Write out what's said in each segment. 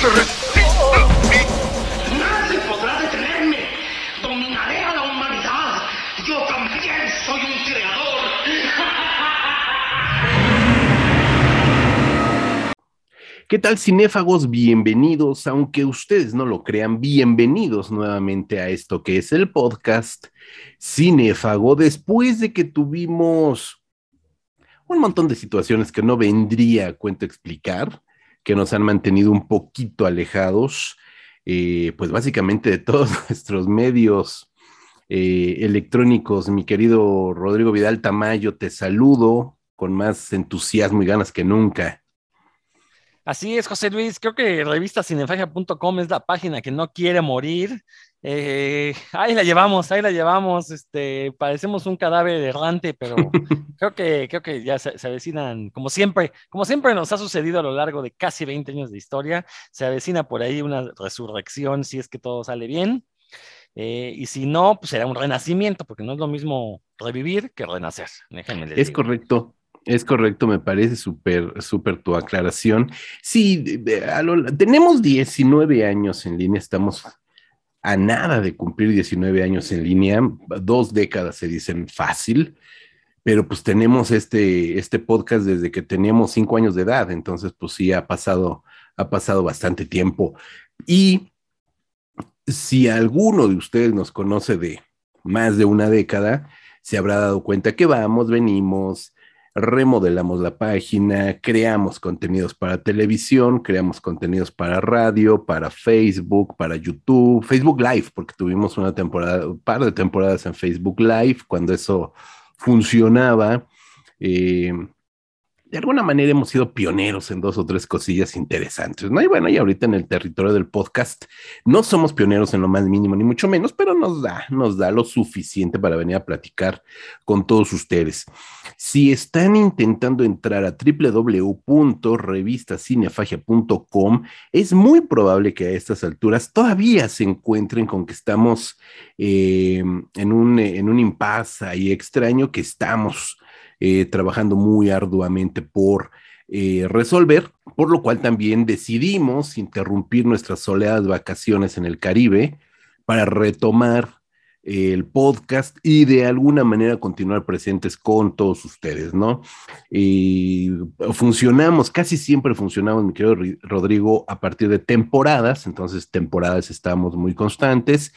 Nadie podrá detenerme. Dominaré a la humanidad. Yo también soy un creador. ¿Qué tal cinéfagos? Bienvenidos, aunque ustedes no lo crean, bienvenidos nuevamente a esto que es el podcast Cinéfago, después de que tuvimos un montón de situaciones que no vendría a cuento explicar, que nos han mantenido un poquito alejados, eh, pues básicamente de todos nuestros medios eh, electrónicos. Mi querido Rodrigo Vidal Tamayo, te saludo con más entusiasmo y ganas que nunca. Así es, José Luis. Creo que revistacinefagia.com es la página que no quiere morir. Eh, ahí la llevamos, ahí la llevamos. Este, parecemos un cadáver errante, pero creo que, creo que ya se, se, avecinan, como siempre, como siempre nos ha sucedido a lo largo de casi 20 años de historia, se avecina por ahí una resurrección si es que todo sale bien. Eh, y si no, pues será un renacimiento, porque no es lo mismo revivir que renacer. Déjenme es correcto. Es correcto, me parece súper, súper tu aclaración. Sí, lo, tenemos 19 años en línea, estamos a nada de cumplir 19 años en línea, dos décadas se dicen fácil, pero pues tenemos este, este podcast desde que teníamos cinco años de edad, entonces pues sí ha pasado, ha pasado bastante tiempo. Y si alguno de ustedes nos conoce de más de una década, se habrá dado cuenta que vamos, venimos, remodelamos la página, creamos contenidos para televisión, creamos contenidos para radio, para Facebook, para YouTube, Facebook Live, porque tuvimos una temporada, un par de temporadas en Facebook Live cuando eso funcionaba. Eh, de alguna manera hemos sido pioneros en dos o tres cosillas interesantes, ¿no? Y bueno, y ahorita en el territorio del podcast no somos pioneros en lo más mínimo, ni mucho menos, pero nos da, nos da lo suficiente para venir a platicar con todos ustedes. Si están intentando entrar a www.revistacinefagia.com, es muy probable que a estas alturas todavía se encuentren con que estamos eh, en un, en un impasse ahí extraño que estamos eh, trabajando muy arduamente por eh, resolver, por lo cual también decidimos interrumpir nuestras soleadas vacaciones en el Caribe para retomar el podcast y de alguna manera continuar presentes con todos ustedes, ¿no? Y funcionamos, casi siempre funcionamos, mi querido Rodrigo, a partir de temporadas, entonces temporadas estamos muy constantes,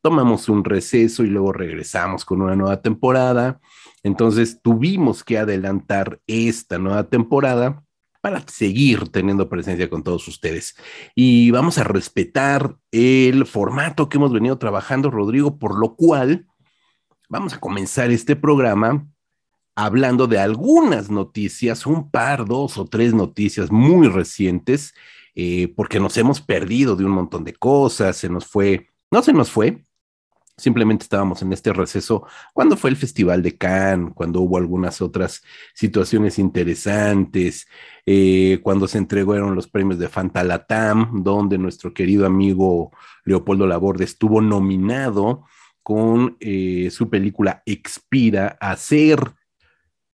tomamos un receso y luego regresamos con una nueva temporada entonces tuvimos que adelantar esta nueva temporada para seguir teniendo presencia con todos ustedes. Y vamos a respetar el formato que hemos venido trabajando, Rodrigo, por lo cual vamos a comenzar este programa hablando de algunas noticias, un par, dos o tres noticias muy recientes, eh, porque nos hemos perdido de un montón de cosas, se nos fue, no se nos fue, Simplemente estábamos en este receso cuando fue el Festival de Cannes, cuando hubo algunas otras situaciones interesantes, eh, cuando se entregaron los premios de Fantalatam, donde nuestro querido amigo Leopoldo Laborde estuvo nominado con eh, su película Expira a ser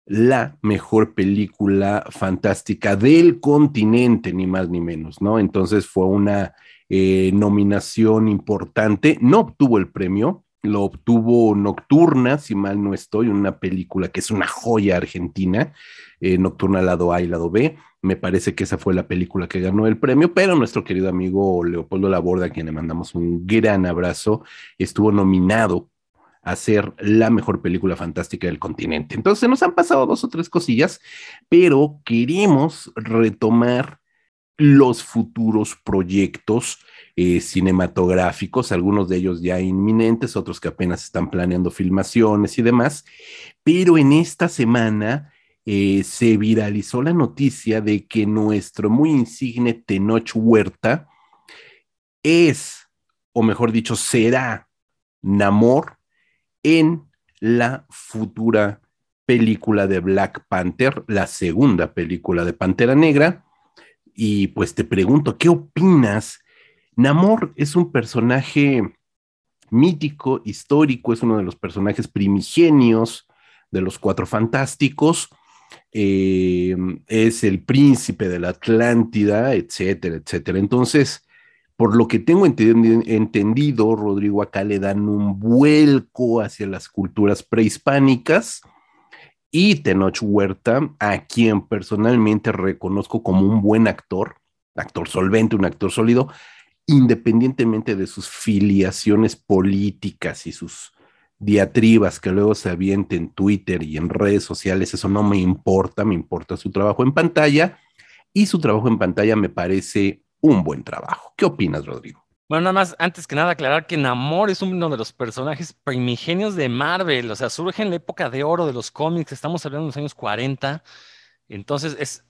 la mejor película fantástica del continente, ni más ni menos, ¿no? Entonces fue una eh, nominación importante. No obtuvo el premio, lo obtuvo Nocturna, si mal no estoy, una película que es una joya argentina, eh, Nocturna lado A y lado B. Me parece que esa fue la película que ganó el premio, pero nuestro querido amigo Leopoldo Laborda, a quien le mandamos un gran abrazo, estuvo nominado a ser la mejor película fantástica del continente. Entonces nos han pasado dos o tres cosillas, pero queremos retomar los futuros proyectos eh, cinematográficos, algunos de ellos ya inminentes, otros que apenas están planeando filmaciones y demás, pero en esta semana eh, se viralizó la noticia de que nuestro muy insigne Tenoch Huerta es, o mejor dicho, será Namor en la futura película de Black Panther, la segunda película de Pantera Negra. Y pues te pregunto, ¿qué opinas? Namor es un personaje mítico, histórico, es uno de los personajes primigenios de los Cuatro Fantásticos, eh, es el príncipe de la Atlántida, etcétera, etcétera. Entonces, por lo que tengo entendido, Rodrigo, acá le dan un vuelco hacia las culturas prehispánicas y Tenoch Huerta, a quien personalmente reconozco como un buen actor, actor solvente, un actor sólido, independientemente de sus filiaciones políticas y sus diatribas que luego se aviente en Twitter y en redes sociales, eso no me importa, me importa su trabajo en pantalla y su trabajo en pantalla me parece un buen trabajo. ¿Qué opinas, Rodrigo? Bueno, nada más, antes que nada, aclarar que Namor es uno de los personajes primigenios de Marvel, o sea, surge en la época de oro de los cómics, estamos hablando de los años 40, entonces es,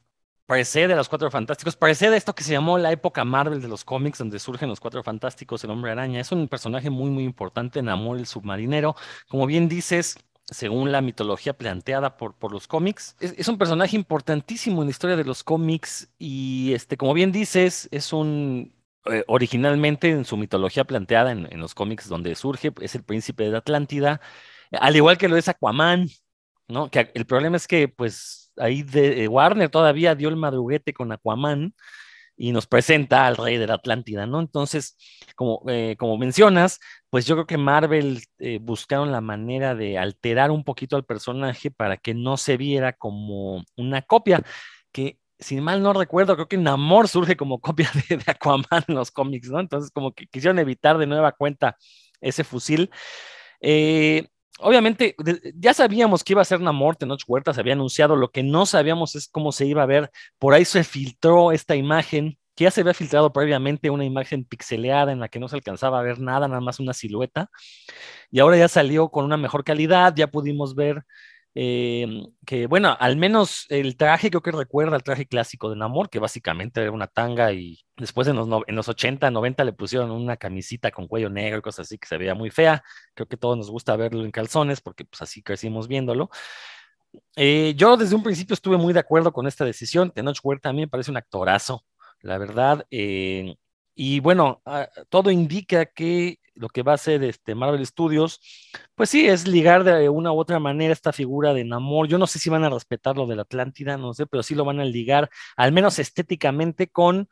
precede a los Cuatro Fantásticos, precede esto que se llamó la época Marvel de los cómics, donde surgen los Cuatro Fantásticos, el Hombre Araña, es un personaje muy, muy importante, Namor el submarinero, como bien dices, según la mitología planteada por, por los cómics. Es, un personaje importantísimo en la historia de los cómics y, este, como bien dices, es un... Eh, originalmente en su mitología planteada en, los cómics donde surge, es el príncipe de Atlántida, al igual que lo es Aquaman, ¿no? Que el problema es que, pues, ahí de, eh, Warner todavía dio el madruguete con Aquaman, y nos presenta al rey de la Atlántida, ¿no? Entonces, como, eh, como mencionas, pues yo creo que Marvel buscaron la manera de alterar un poquito al personaje para que no se viera como una copia, que si mal no recuerdo, creo que Namor surge como copia de, Aquaman en los cómics, ¿no? Entonces, como que quisieron evitar de nueva cuenta ese fusil. Eh, obviamente ya sabíamos que iba a ser Namor, Tenoch Huerta se había anunciado, lo que no sabíamos es cómo se iba a ver, por ahí se filtró esta imagen, que ya se había filtrado previamente una imagen pixeleada en la que no se alcanzaba a ver nada, nada más una silueta, y ahora ya salió con una mejor calidad, ya pudimos ver Em, que bueno, al menos el traje creo que recuerda al traje clásico de Namor, que básicamente era una tanga y después en los, en los 80, 90 le pusieron una camisita con cuello negro y cosas así que se veía muy fea. Creo que todos nos gusta verlo en calzones porque pues así crecimos viéndolo. Eh, yo desde un principio estuve muy de acuerdo con esta decisión. Tenoch Huerta a mí me parece un actorazo, la verdad. Eh, y bueno, ah, todo indica que lo que va a hacer este Marvel Studios, pues sí, es ligar de una u otra manera esta figura de Namor. Yo no sé si van a respetar lo de la Atlántida, no sé, pero sí lo van a ligar, al menos estéticamente, con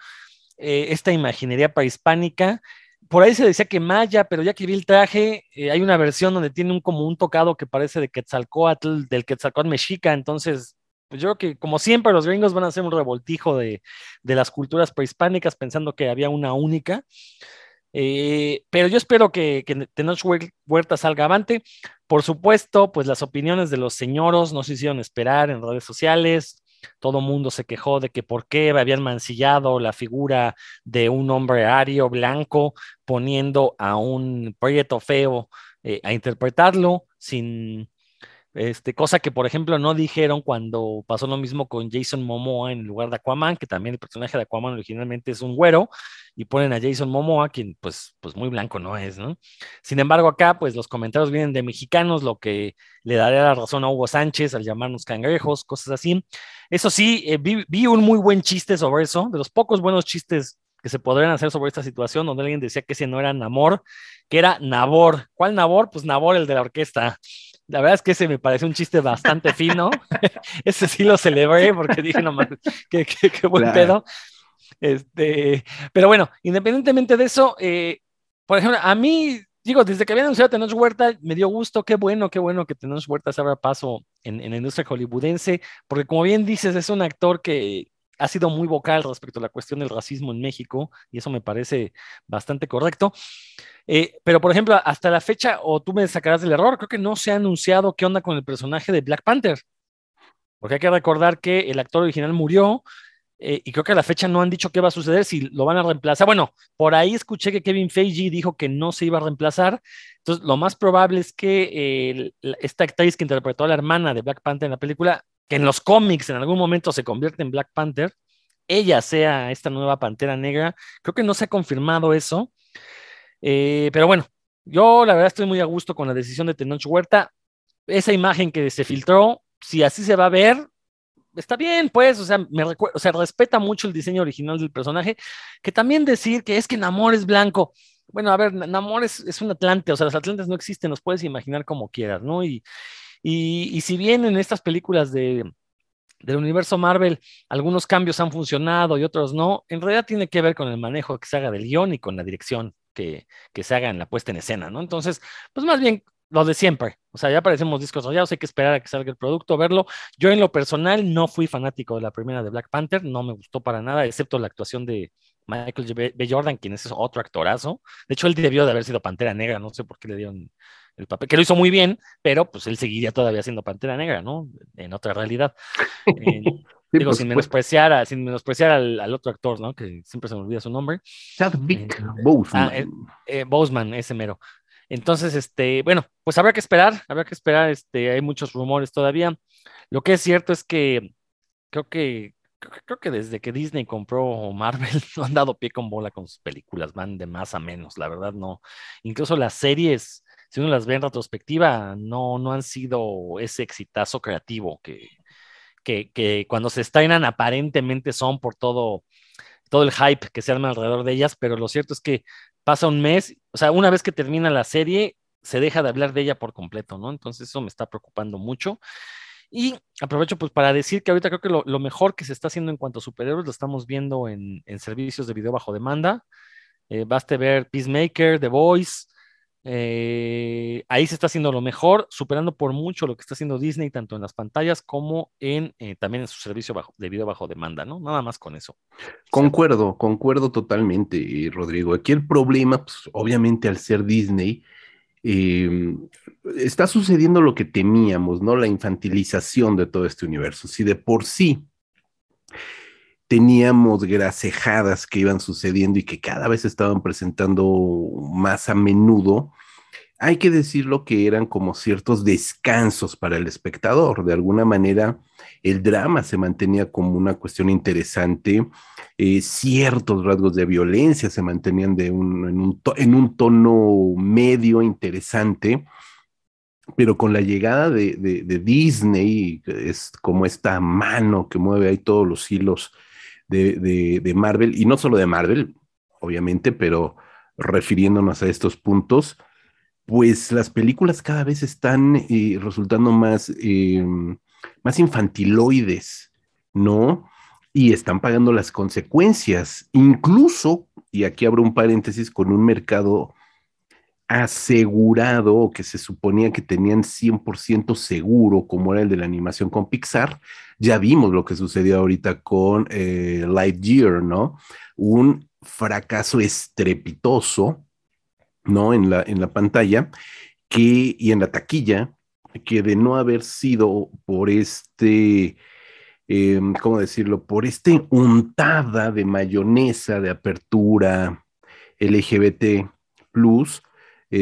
eh, esta imaginería prehispánica. Por ahí se decía que Maya, pero ya que vi el traje, eh, hay una versión donde tiene un como un tocado que parece de Quetzalcoatl, del Quetzalcoatl mexica, entonces pues yo creo que como siempre los gringos van a hacer un revoltijo de, de las culturas prehispánicas pensando que había una única. Eh, pero yo espero que, que Tenoch Huerta salga avante. Por supuesto, pues las opiniones de los señoros no se hicieron esperar en redes sociales. Todo mundo se quejó de que por qué habían mancillado la figura de un hombre ario blanco poniendo a un proyecto feo eh, a interpretarlo sin, este, cosa que, por ejemplo, no dijeron cuando pasó lo mismo con Jason Momoa en lugar de Aquaman, que también el personaje de Aquaman originalmente es un güero, y ponen a Jason Momoa, quien pues, pues muy blanco no es, ¿no? Sin embargo, acá, pues los comentarios vienen de mexicanos, lo que le daría la razón a Hugo Sánchez al llamarnos cangrejos, cosas así. Eso sí, eh, vi, vi un muy buen chiste sobre eso, de los pocos buenos chistes que se podrían hacer sobre esta situación, donde alguien decía que ese no era Namor, que era Nabor. ¿Cuál Nabor? Pues Nabor, el de la orquesta. La verdad es que ese me parece un chiste bastante fino. ese sí lo celebré porque dije, no más, qué, qué, buen pedo. Este, pero bueno, independientemente de eso, eh, por ejemplo, a mí, digo, desde que había anunciado Tenoch Huerta, me dio gusto, qué bueno, qué bueno que Tenoch Huerta se abra paso en, en la industria hollywoodense, porque como bien dices, es un actor que ha sido muy vocal respecto a la cuestión del racismo en México, y eso me parece bastante correcto. Eh, pero, por ejemplo, hasta la fecha, o tú me sacarás del error, creo que no se ha anunciado qué onda con el personaje de Black Panther. Porque hay que recordar que el actor original murió eh, y creo que a la fecha no han dicho qué va a suceder, si lo van a reemplazar. Bueno, por ahí escuché que Kevin Feige dijo que no se iba a reemplazar. Entonces, lo más probable es que esta actriz que interpretó a la hermana de Black Panther en la película, que en los cómics en algún momento se convierte en Black Panther, ella sea esta nueva Pantera Negra. Creo que no se ha confirmado eso. Eh, pero bueno, yo la verdad estoy muy a gusto con la decisión de Tenoch Huerta. Esa imagen que se filtró, si así se va a ver, está bien, pues, o sea, me o sea, respeta mucho el diseño original del personaje, que también decir que es que Namor es blanco. Bueno, a ver, Namor es, es un Atlante, o sea, los Atlantes no existen, los puedes imaginar como quieras, ¿no? Y, y, si bien en estas películas de, del universo Marvel, algunos cambios han funcionado y otros no, en realidad tiene que ver con el manejo que se haga del guion y con la dirección que, que se haga en la puesta en escena, ¿no? Entonces, pues más bien lo de siempre. O sea, ya parecemos discos rayados, hay que esperar a que salga el producto, verlo. Yo en lo personal no fui fanático de la primera de Black Panther, no me gustó para nada, excepto la actuación de Michael B. Jordan, quien es otro actorazo. De hecho, él debió de haber sido Pantera Negra, no sé por qué le dieron el papel, que lo hizo muy bien, pero pues él seguiría todavía siendo Pantera Negra, ¿no? En otra realidad. digo, sin menospreciar, sin menospreciar al, otro actor, ¿no? Que siempre se me olvida su nombre. Chadwick eh, Boseman. Ah, eh, eh, Boseman, ese mero. Entonces, este, bueno, pues habrá que esperar, habrá que esperar, este, hay muchos rumores todavía. Lo que es cierto es que creo que creo que desde que Disney compró Marvel no han dado pie con bola con sus películas, van de más a menos, la verdad no. Incluso las series, si uno las ve en retrospectiva, no, no han sido ese exitazo creativo que, que, cuando se estrenan aparentemente son por todo, todo el hype que se arma alrededor de ellas, pero lo cierto es que pasa un mes, o sea, una vez que termina la serie, se deja de hablar de ella por completo, ¿no? Entonces eso me está preocupando mucho. Y aprovecho pues para decir que ahorita creo que lo, mejor que se está haciendo en cuanto a superhéroes lo estamos viendo en, servicios de video bajo demanda. Eh, baste ver Peacemaker, The Voice. Eh, ahí se está haciendo lo mejor, superando por mucho lo que está haciendo Disney, tanto en las pantallas como en eh, también en su servicio bajo, de video bajo demanda, ¿no? Nada más con eso. Concuerdo, concuerdo totalmente, Rodrigo. Aquí el problema, pues, obviamente al ser Disney, eh, está sucediendo lo que temíamos, ¿no? La infantilización de todo este universo. Si de por sí teníamos gracejadas que iban sucediendo y que cada vez estaban presentando más a menudo, hay que decirlo que eran como ciertos descansos para el espectador. De alguna manera, el drama se mantenía como una cuestión interesante, eh, ciertos rasgos de violencia se mantenían de un, en, un en, un tono medio interesante, pero con la llegada de, de, Disney, es como esta mano que mueve ahí todos los hilos de, de Marvel, y no solo de Marvel, obviamente, pero refiriéndonos a estos puntos, pues las películas cada vez están eh, resultando más, em, más infantiloides, ¿no? Y están pagando las consecuencias, incluso, y aquí abro un paréntesis, con un mercado asegurado que se suponía que tenían 100% seguro, como era el de la animación con Pixar, ya vimos lo que sucedió ahorita con eh, Lightyear, ¿no? Un fracaso estrepitoso, ¿no? En la, en la pantalla, que, y en la taquilla, que de no haber sido por este, em, ¿cómo decirlo? Por este untada de mayonesa de apertura LGBT plus,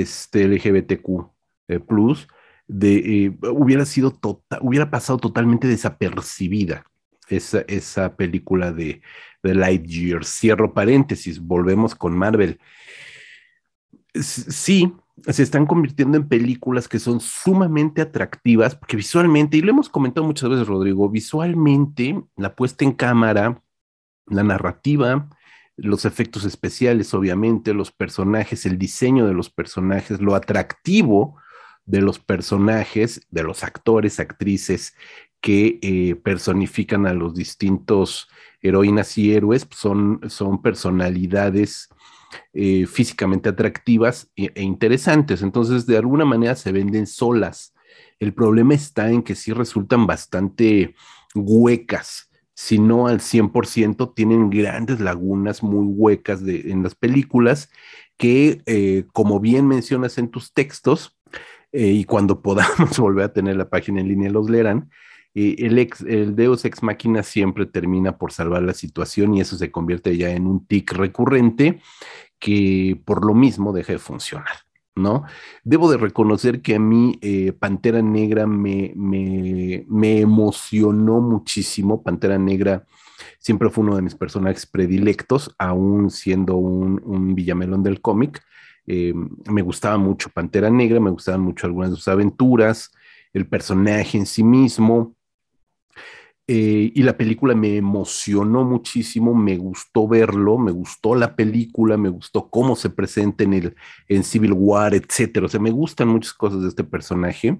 este LGBTQ eh, plus, de, eh, hubiera sido total, hubiera pasado totalmente desapercibida esa, esa película de, de Lightyear. Cierro paréntesis, volvemos con Marvel sí, se están convirtiendo en películas que son sumamente atractivas, porque visualmente, y lo hemos comentado muchas veces, Rodrigo, visualmente la puesta en cámara, la narrativa, los efectos especiales, obviamente, los personajes, el diseño de los personajes, lo atractivo de los personajes, de los actores, actrices que eh, personifican a los distintos heroínas y héroes, son, son personalidades eh, físicamente atractivas e, e, interesantes. Entonces, de alguna manera se venden solas. El problema está en que sí resultan bastante huecas. Si no al 100%, tienen grandes lagunas muy huecas en las películas que, eh, como bien mencionas en tus textos, eh, y cuando podamos volver a tener la página en línea los leerán, el, ex, el Deus Ex Máquina siempre termina por salvar la situación y eso se convierte ya en un tic recurrente que por lo mismo deja de funcionar, ¿no? Debo de reconocer que a mí eh, Pantera Negra me, me, me, emocionó muchísimo. Pantera Negra siempre fue uno de mis personajes predilectos, aún siendo un, un villamelón del cómic. Eh, me gustaba mucho Pantera Negra, me gustaban mucho algunas de sus aventuras, el personaje en sí mismo. Eh, y la película me emocionó muchísimo, me gustó verlo, me gustó la película, me gustó cómo se presenta en, el, en Civil War, etcétera. O sea, me gustan muchas cosas de este personaje.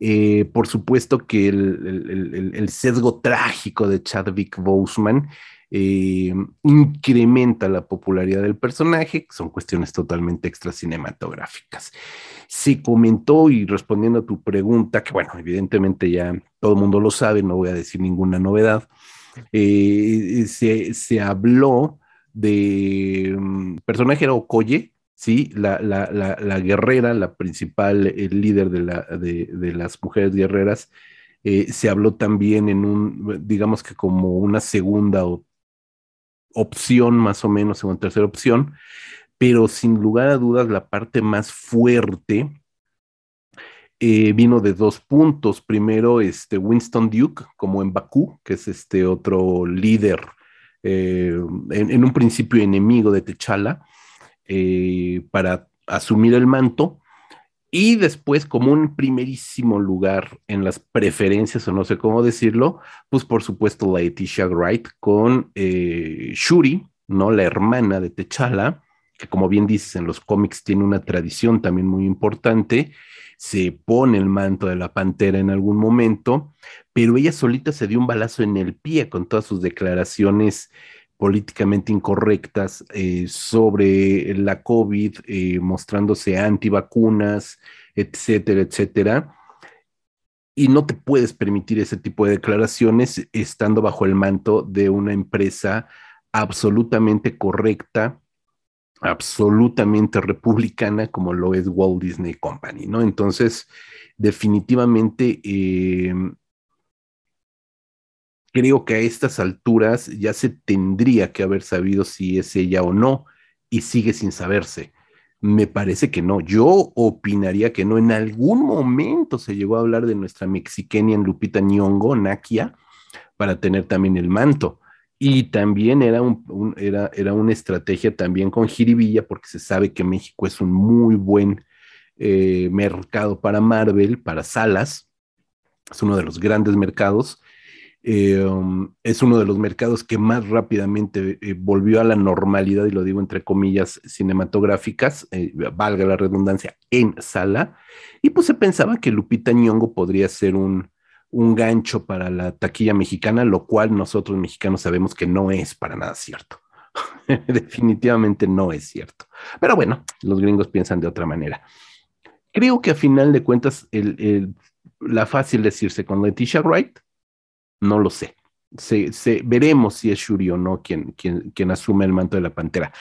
Eh, por supuesto que el, el, el, sesgo trágico de Chadwick Boseman eh, incrementa la popularidad del personaje, son cuestiones totalmente extra cinematográficas. Se comentó y respondiendo a tu pregunta, que bueno, evidentemente ya todo el mundo lo sabe, no voy a decir ninguna novedad, eh, se, se, habló de um, personaje era Okoye, ¿sí? La, la, la, la, guerrera, la principal el líder de, la, de, de las mujeres guerreras, eh, se habló también en un, digamos que como una segunda o opción más o menos, segunda tercera opción, pero sin lugar a dudas la parte más fuerte eh, vino de dos puntos. Primero, este Winston Duke, como en Bakú, que es este otro líder, eh, en, un principio enemigo de T'Challa, eh, para asumir el manto. Y después, como un primerísimo lugar en las preferencias, o no sé cómo decirlo, pues por supuesto la Leticia Wright con eh, Shuri, ¿no? La hermana de T'Challa, que como bien dices, en los cómics tiene una tradición también muy importante, se pone el manto de la pantera en algún momento, pero ella solita se dio un balazo en el pie con todas sus declaraciones políticamente incorrectas eh, sobre la COVID, eh, mostrándose antivacunas, etcétera, etcétera. Y no te puedes permitir ese tipo de declaraciones estando bajo el manto de una empresa absolutamente correcta, absolutamente republicana como lo es Walt Disney Company, ¿no? Entonces, definitivamente eh, creo que a estas alturas ya se tendría que haber sabido si es ella o no, y sigue sin saberse. Me parece que no. Yo opinaría que no. En algún momento se llegó a hablar de nuestra mexiquenia Lupita Nyong'o, Nakia, para tener también el manto. Y también era, un, era, era una estrategia también con Jiribilla, porque se sabe que México es un muy buen eh, mercado para Marvel, para salas. Es uno de los grandes mercados eh, um, es uno de los mercados que más rápidamente eh, volvió a la normalidad, y lo digo entre comillas, cinematográficas, eh, valga la redundancia, en sala. Y pues se pensaba que Lupita Nyong'o podría ser un, un gancho para la taquilla mexicana, lo cual nosotros mexicanos sabemos que no es para nada cierto. Definitivamente no es cierto. Pero bueno, los gringos piensan de otra manera. Creo que a final de cuentas, el, el, la fácil decirse con Leticia Wright, no lo sé. Se, veremos si es Shuri o no quien, quien, quien asume el manto de la pantera.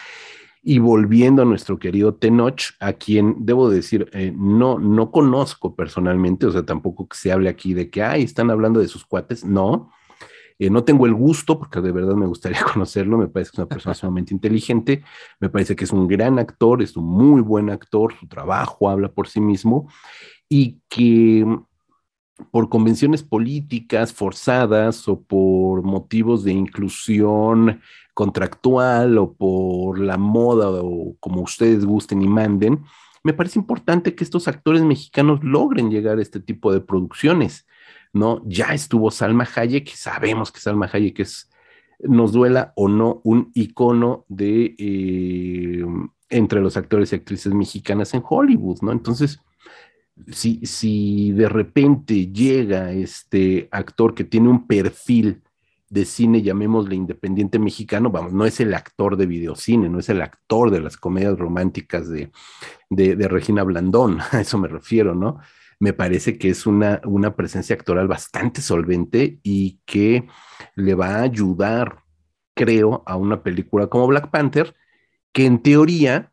Y volviendo a nuestro querido Tenoch, a quien debo decir, eh, no, no conozco personalmente, o sea, tampoco que se hable aquí de que, ay, están hablando de sus cuates, no. Eh, no tengo el gusto, porque de verdad me gustaría conocerlo, me parece que es una persona sumamente inteligente, me parece que es un gran actor, es un muy buen actor, su trabajo habla por sí mismo, y que por convenciones políticas forzadas o por motivos de inclusión contractual o por la moda o como ustedes gusten y manden, me parece importante que estos actores mexicanos logren llegar a este tipo de producciones, ¿no? Ya estuvo Salma Hayek, sabemos que Salma Hayek es, nos duela o no, un icono de eh, entre los actores y actrices mexicanas en Hollywood, ¿no? Entonces, si, si de repente llega este actor que tiene un perfil de cine, llamémosle independiente mexicano, vamos, no es el actor de videocine, no es el actor de las comedias románticas de, de, Regina Blandón, a eso me refiero, ¿no? Me parece que es una, una presencia actoral bastante solvente y que le va a ayudar, creo, a una película como Black Panther, que en teoría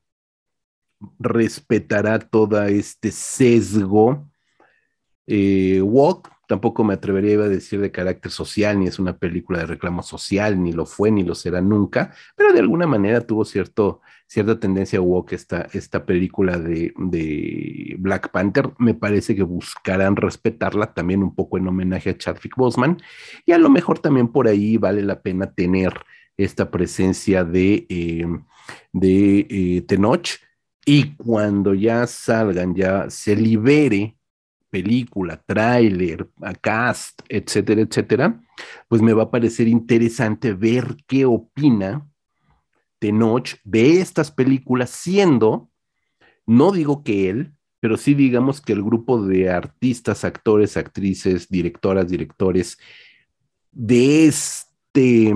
respetará todo este sesgo eh, tampoco me atrevería a decir de carácter social, ni es una película de reclamo social, ni lo fue, ni lo será nunca, pero de alguna manera tuvo cierto, cierta tendencia woke esta, esta película de, de Black Panther. Me parece que buscarán respetarla también un poco en homenaje a Chadwick Boseman, y a lo mejor también por ahí vale la pena tener esta presencia de, eh, de eh, Tenoch, y cuando ya salgan, ya se libere película, tráiler, cast, etcétera, etcétera, pues me va a parecer interesante ver qué opina Tenoch de estas películas, siendo, no digo que él, pero sí digamos que el grupo de artistas, actores, actrices, directoras, directores de este,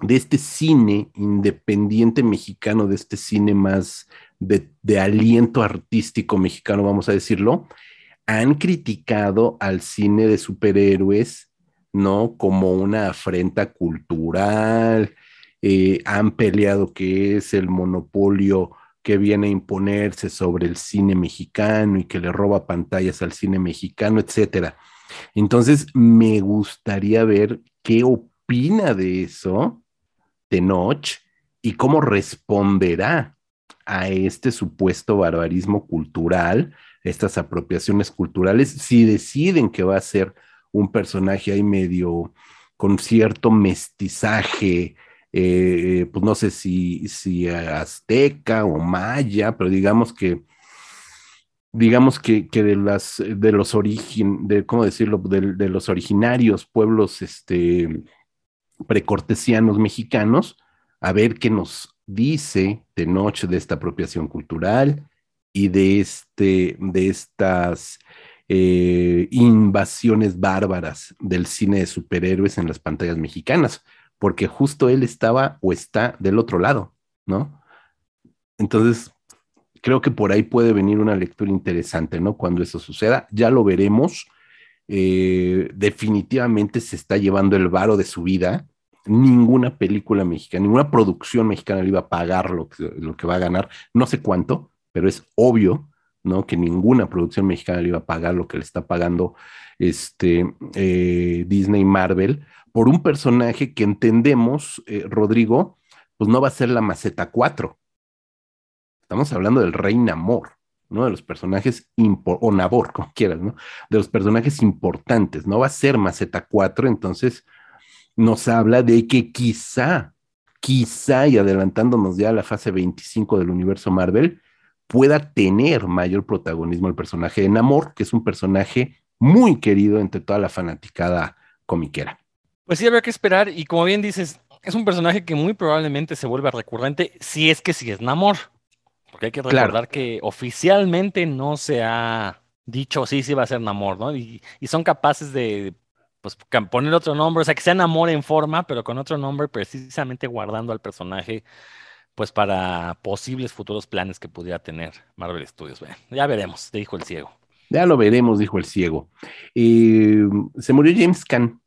de este cine independiente mexicano, de este cine más de, aliento artístico mexicano, vamos a decirlo, han criticado al cine de superhéroes, ¿no? Como una afrenta cultural, eh, han peleado que es el monopolio que viene a imponerse sobre el cine mexicano y que le roba pantallas al cine mexicano, etcétera. Entonces, me gustaría ver qué opina de eso Tenoch y cómo responderá a este supuesto barbarismo cultural estas apropiaciones culturales, si deciden que va a ser un personaje ahí medio con cierto mestizaje, eh, pues no sé si, si azteca o maya, pero digamos que digamos que, que de las de los origen, de cómo decirlo, de, los originarios pueblos este precortesianos mexicanos, a ver qué nos dice de noche de esta apropiación cultural, y de, este, de estas eh, invasiones bárbaras del cine de superhéroes en las pantallas mexicanas, porque justo él estaba o está del otro lado, ¿no? Entonces, creo que por ahí puede venir una lectura interesante, ¿no? Cuando eso suceda, ya lo veremos. Eh, definitivamente se está llevando el varo de su vida. Ninguna película mexicana, ninguna producción mexicana le iba a pagar lo que, lo que va a ganar, no sé cuánto, pero es obvio, ¿no? Que ninguna producción mexicana le iba a pagar lo que le está pagando este, eh, Disney Marvel por un personaje que entendemos, eh, Rodrigo, pues no va a ser la Maceta 4. Estamos hablando del Rey Namor, ¿no? De los personajes, o Nabor, como quieras, ¿no? De los personajes importantes, no va a ser Maceta 4, entonces nos habla de que quizá, quizá, y adelantándonos ya a la fase 25 del universo Marvel, pueda tener mayor protagonismo el personaje de Namor, que es un personaje muy querido entre toda la fanaticada comiquera. Pues sí, habría que esperar, y como bien dices, es un personaje que muy probablemente se vuelva recurrente si es que sí es Namor. Porque hay que recordar que oficialmente no se ha dicho sí, sí va a ser Namor, ¿no? Y, y son capaces de pues, poner otro nombre, o sea, que sea Namor en forma, pero con otro nombre, precisamente guardando al personaje pues para posibles futuros planes que pudiera tener Marvel Studios. ya veremos, dijo el ciego. Ya lo veremos, dijo el ciego. se murió James Caan,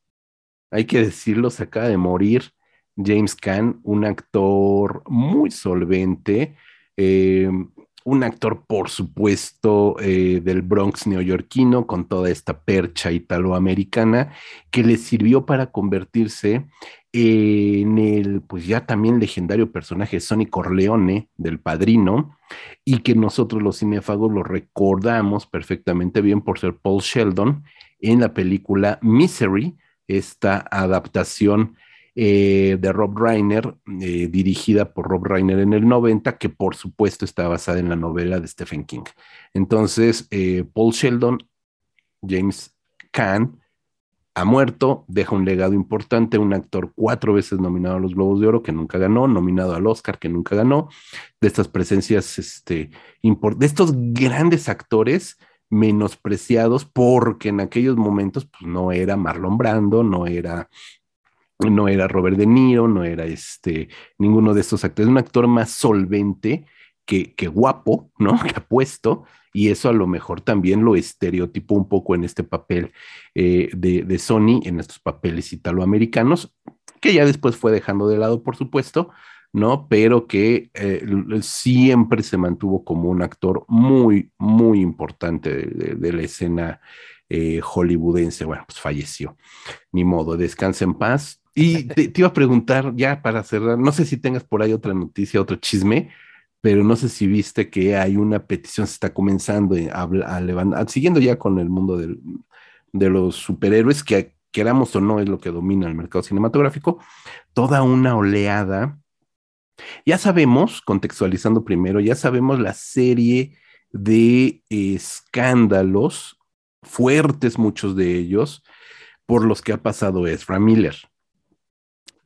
hay que decirlo, se acaba de morir James Caan, un actor muy solvente, eh, un actor, por supuesto, eh, del Bronx neoyorquino, con toda esta percha italoamericana, que le sirvió para convertirse en el, pues ya también legendario personaje Sonny Corleone del Padrino, y que nosotros los cinéfagos lo recordamos perfectamente bien por ser Paul Sheldon en la película Misery, esta adaptación eh, de Rob Reiner, eh, dirigida por Rob Reiner en el 90, que por supuesto está basada en la novela de Stephen King. Entonces, eh, Paul Sheldon, James Caan, ha muerto, deja un legado importante, un actor cuatro veces nominado a los Globos de Oro, que nunca ganó, nominado al Oscar, que nunca ganó, de estas presencias, este, de estos grandes actores menospreciados porque en aquellos momentos pues, no era Marlon Brando, no era no era Robert De Niro, no era este, ninguno de estos actores, un actor más solvente que, que guapo, ¿no? Que apuesto, y eso a lo mejor también lo estereotipó un poco en este papel eh, de, de, Sony, en estos papeles italoamericanos, que ya después fue dejando de lado, por supuesto, ¿no? Pero que eh, siempre se mantuvo como un actor muy, muy importante de, la escena eh, hollywoodense. Bueno, pues falleció. Ni modo, descansa en paz. Y te, iba a preguntar, ya para cerrar, no sé si tengas por ahí otra noticia, otro chisme, pero no sé si viste que hay una petición, se está comenzando a, levantar, siguiendo ya con el mundo de los superhéroes, que queramos o no es lo que domina el mercado cinematográfico, toda una oleada. Ya sabemos, contextualizando primero, ya sabemos la serie de escándalos fuertes, muchos de ellos, por los que ha pasado Ezra Miller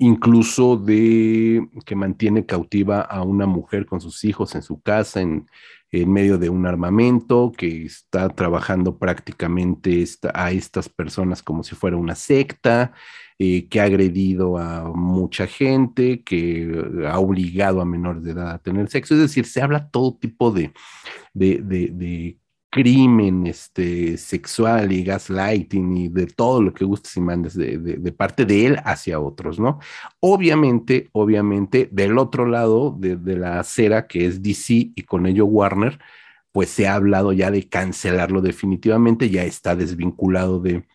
incluso de que mantiene cautiva a una mujer con sus hijos en su casa, en, medio de un armamento, que está trabajando prácticamente a estas personas como si fuera una secta, eh, que ha agredido a mucha gente, que ha obligado a menores de edad a tener sexo. Es decir, se habla todo tipo de, de crimen este, sexual y gaslighting y de todo lo que gustes y mandes de, de, parte de él hacia otros, ¿no? Obviamente, obviamente, del otro lado de, de, la acera que es DC y con ello Warner, pues se ha hablado ya de cancelarlo definitivamente, ya está desvinculado de,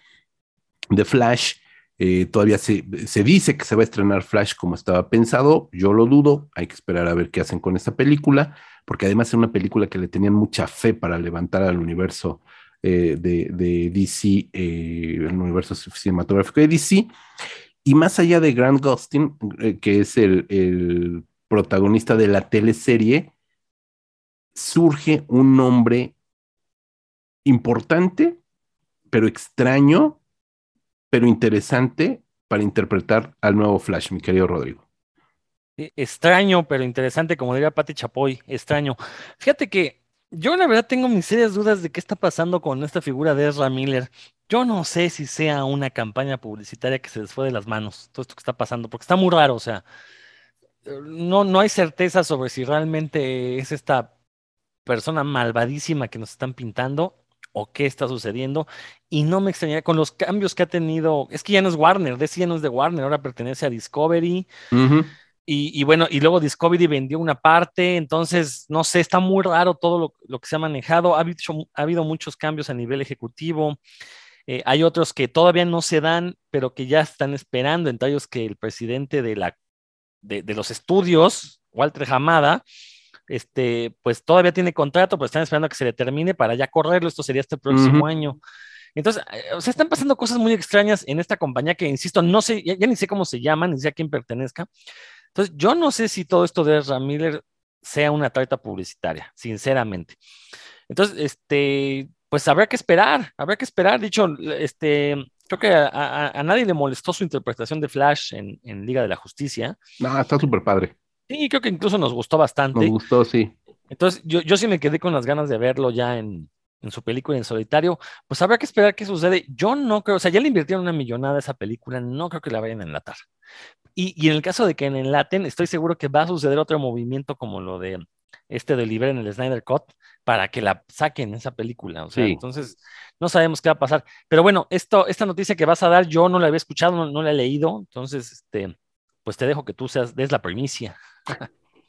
de Flash. Eh, todavía se, se, dice que se va a estrenar Flash como estaba pensado, yo lo dudo, hay que esperar a ver qué hacen con esta película porque además es una película que le tenían mucha fe para levantar al universo eh, de, DC, eh, el universo cinematográfico de DC. Y más allá de Grant Gustin, que es el, el, protagonista de la teleserie, surge un nombre importante, pero extraño, pero interesante para interpretar al nuevo Flash, mi querido Rodrigo. E, extraño, pero interesante, como diría Pati Chapoy, extraño. Fíjate que yo la verdad tengo mis serias dudas de qué está pasando con esta figura de Ezra Miller. Yo no sé si sea una campaña publicitaria que se les fue de las manos, todo esto que está pasando, porque está muy raro, o sea, no, no hay certeza sobre si realmente es esta persona malvadísima que nos están pintando o qué está sucediendo. Y no me extrañaría con los cambios que ha tenido, es que ya no es Warner, DC ya no es de Warner, ahora pertenece a Discovery. Uh -huh. Y, y, bueno, y luego Discovery vendió una parte, entonces, no sé, está muy raro todo lo, lo que se ha manejado. Ha habido, ha habido, muchos cambios a nivel ejecutivo. Eh, hay otros que todavía no se dan, pero que ya están esperando, entre ellos que el presidente de, la, de, de los estudios, Walter Hamada, este, pues todavía tiene contrato, pero están esperando a que se le termine para ya correrlo. Esto sería este próximo uh -huh. año. Entonces, eh, o sea, están pasando cosas muy extrañas en esta compañía que, insisto, no sé, ya, ya ni sé cómo se llama, ni sé a quién pertenezca, entonces, yo no sé si todo esto de Ezra Miller sea una trata publicitaria, sinceramente. Entonces, este, pues habrá que esperar, habrá que esperar. Dicho, este, creo que a, a, a nadie le molestó su interpretación de Flash en, en Liga de la Justicia. No, está súper padre. Sí, creo que incluso nos gustó bastante. Nos gustó, sí. Entonces, yo, yo sí me quedé con las ganas de verlo ya en, en su película en solitario, pues habrá que esperar qué sucede. Yo no creo, o sea, ya le invirtieron una millonada a esa película, no creo que la vayan a enlatar. Y, y, en el caso de que en enlaten, estoy seguro que va a suceder otro movimiento como lo de este de Libre en el Snyder Cut para que la saquen esa película. O sea, sí. entonces no sabemos qué va a pasar. Pero bueno, esto, esta noticia que vas a dar, yo no la había escuchado, no, no la he leído. Entonces, este, pues te dejo que tú seas, des la primicia.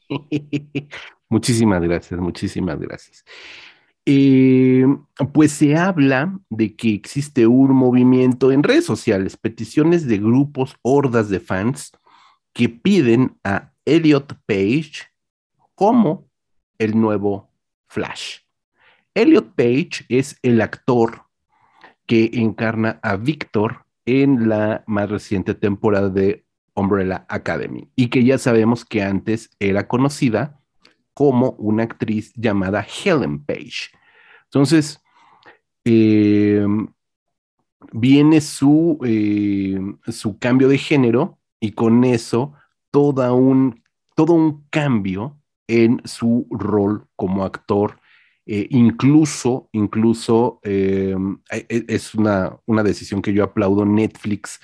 muchísimas gracias, muchísimas gracias. Eh, pues se habla de que existe un movimiento en redes sociales, peticiones de grupos, hordas de fans que piden a Elliot Page como el nuevo Flash. Elliot Page es el actor que encarna a Victor en la más reciente temporada de Umbrella Academy y que ya sabemos que antes era conocida como una actriz llamada Helen Page. Entonces, eh, viene su, eh, su cambio de género y con eso un, todo un cambio en su rol como actor. Eh, incluso, incluso es una, una, decisión que yo aplaudo. Netflix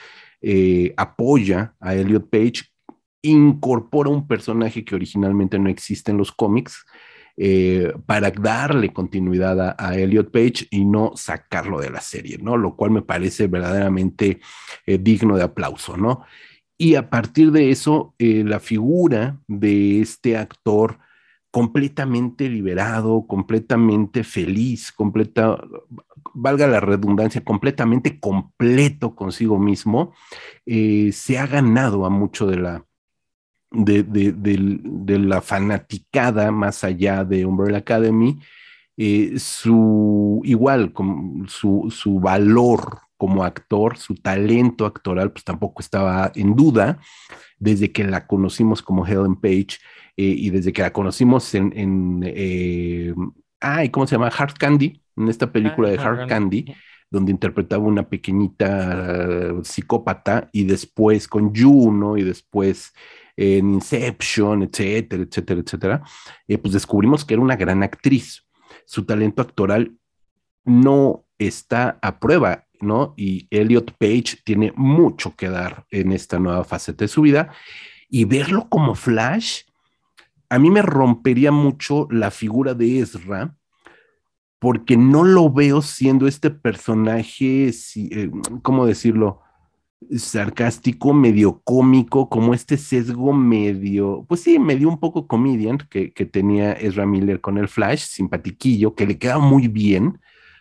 apoya a Elliot Page incorpora un personaje que originalmente no existe en los cómics eh, para darle continuidad a, Elliot Page y no sacarlo de la serie, ¿no? Lo cual me parece verdaderamente eh, digno de aplauso, ¿no? Y a partir de eso, eh, la figura de este actor completamente liberado, completamente feliz, completa, valga la redundancia, completamente completo consigo mismo, eh, se ha ganado a mucho de la, de, la fanaticada más allá de Umbrella Academy, eh, su igual, su, su, valor como actor, su talento actoral, pues tampoco estaba en duda desde que la conocimos como Helen Page eh, y desde que la conocimos en, en eh, ay, ¿cómo se llama? Hard Candy, en esta película de Hard Candy, donde interpretaba una pequeñita psicópata y después con Juno y después en Inception, etcétera, etcétera, etcétera, eh, pues descubrimos que era una gran actriz. Su talento actoral no está a prueba, ¿no? Y Elliot Page tiene mucho que dar en esta nueva faceta de su vida. Y verlo como Flash, a mí me rompería mucho la figura de Ezra, porque no lo veo siendo este personaje, eh, ¿cómo decirlo? sarcástico, medio cómico, como este sesgo medio, pues sí, medio un poco comedian que, tenía Ezra Miller con el Flash, simpatiquillo, que le queda muy bien,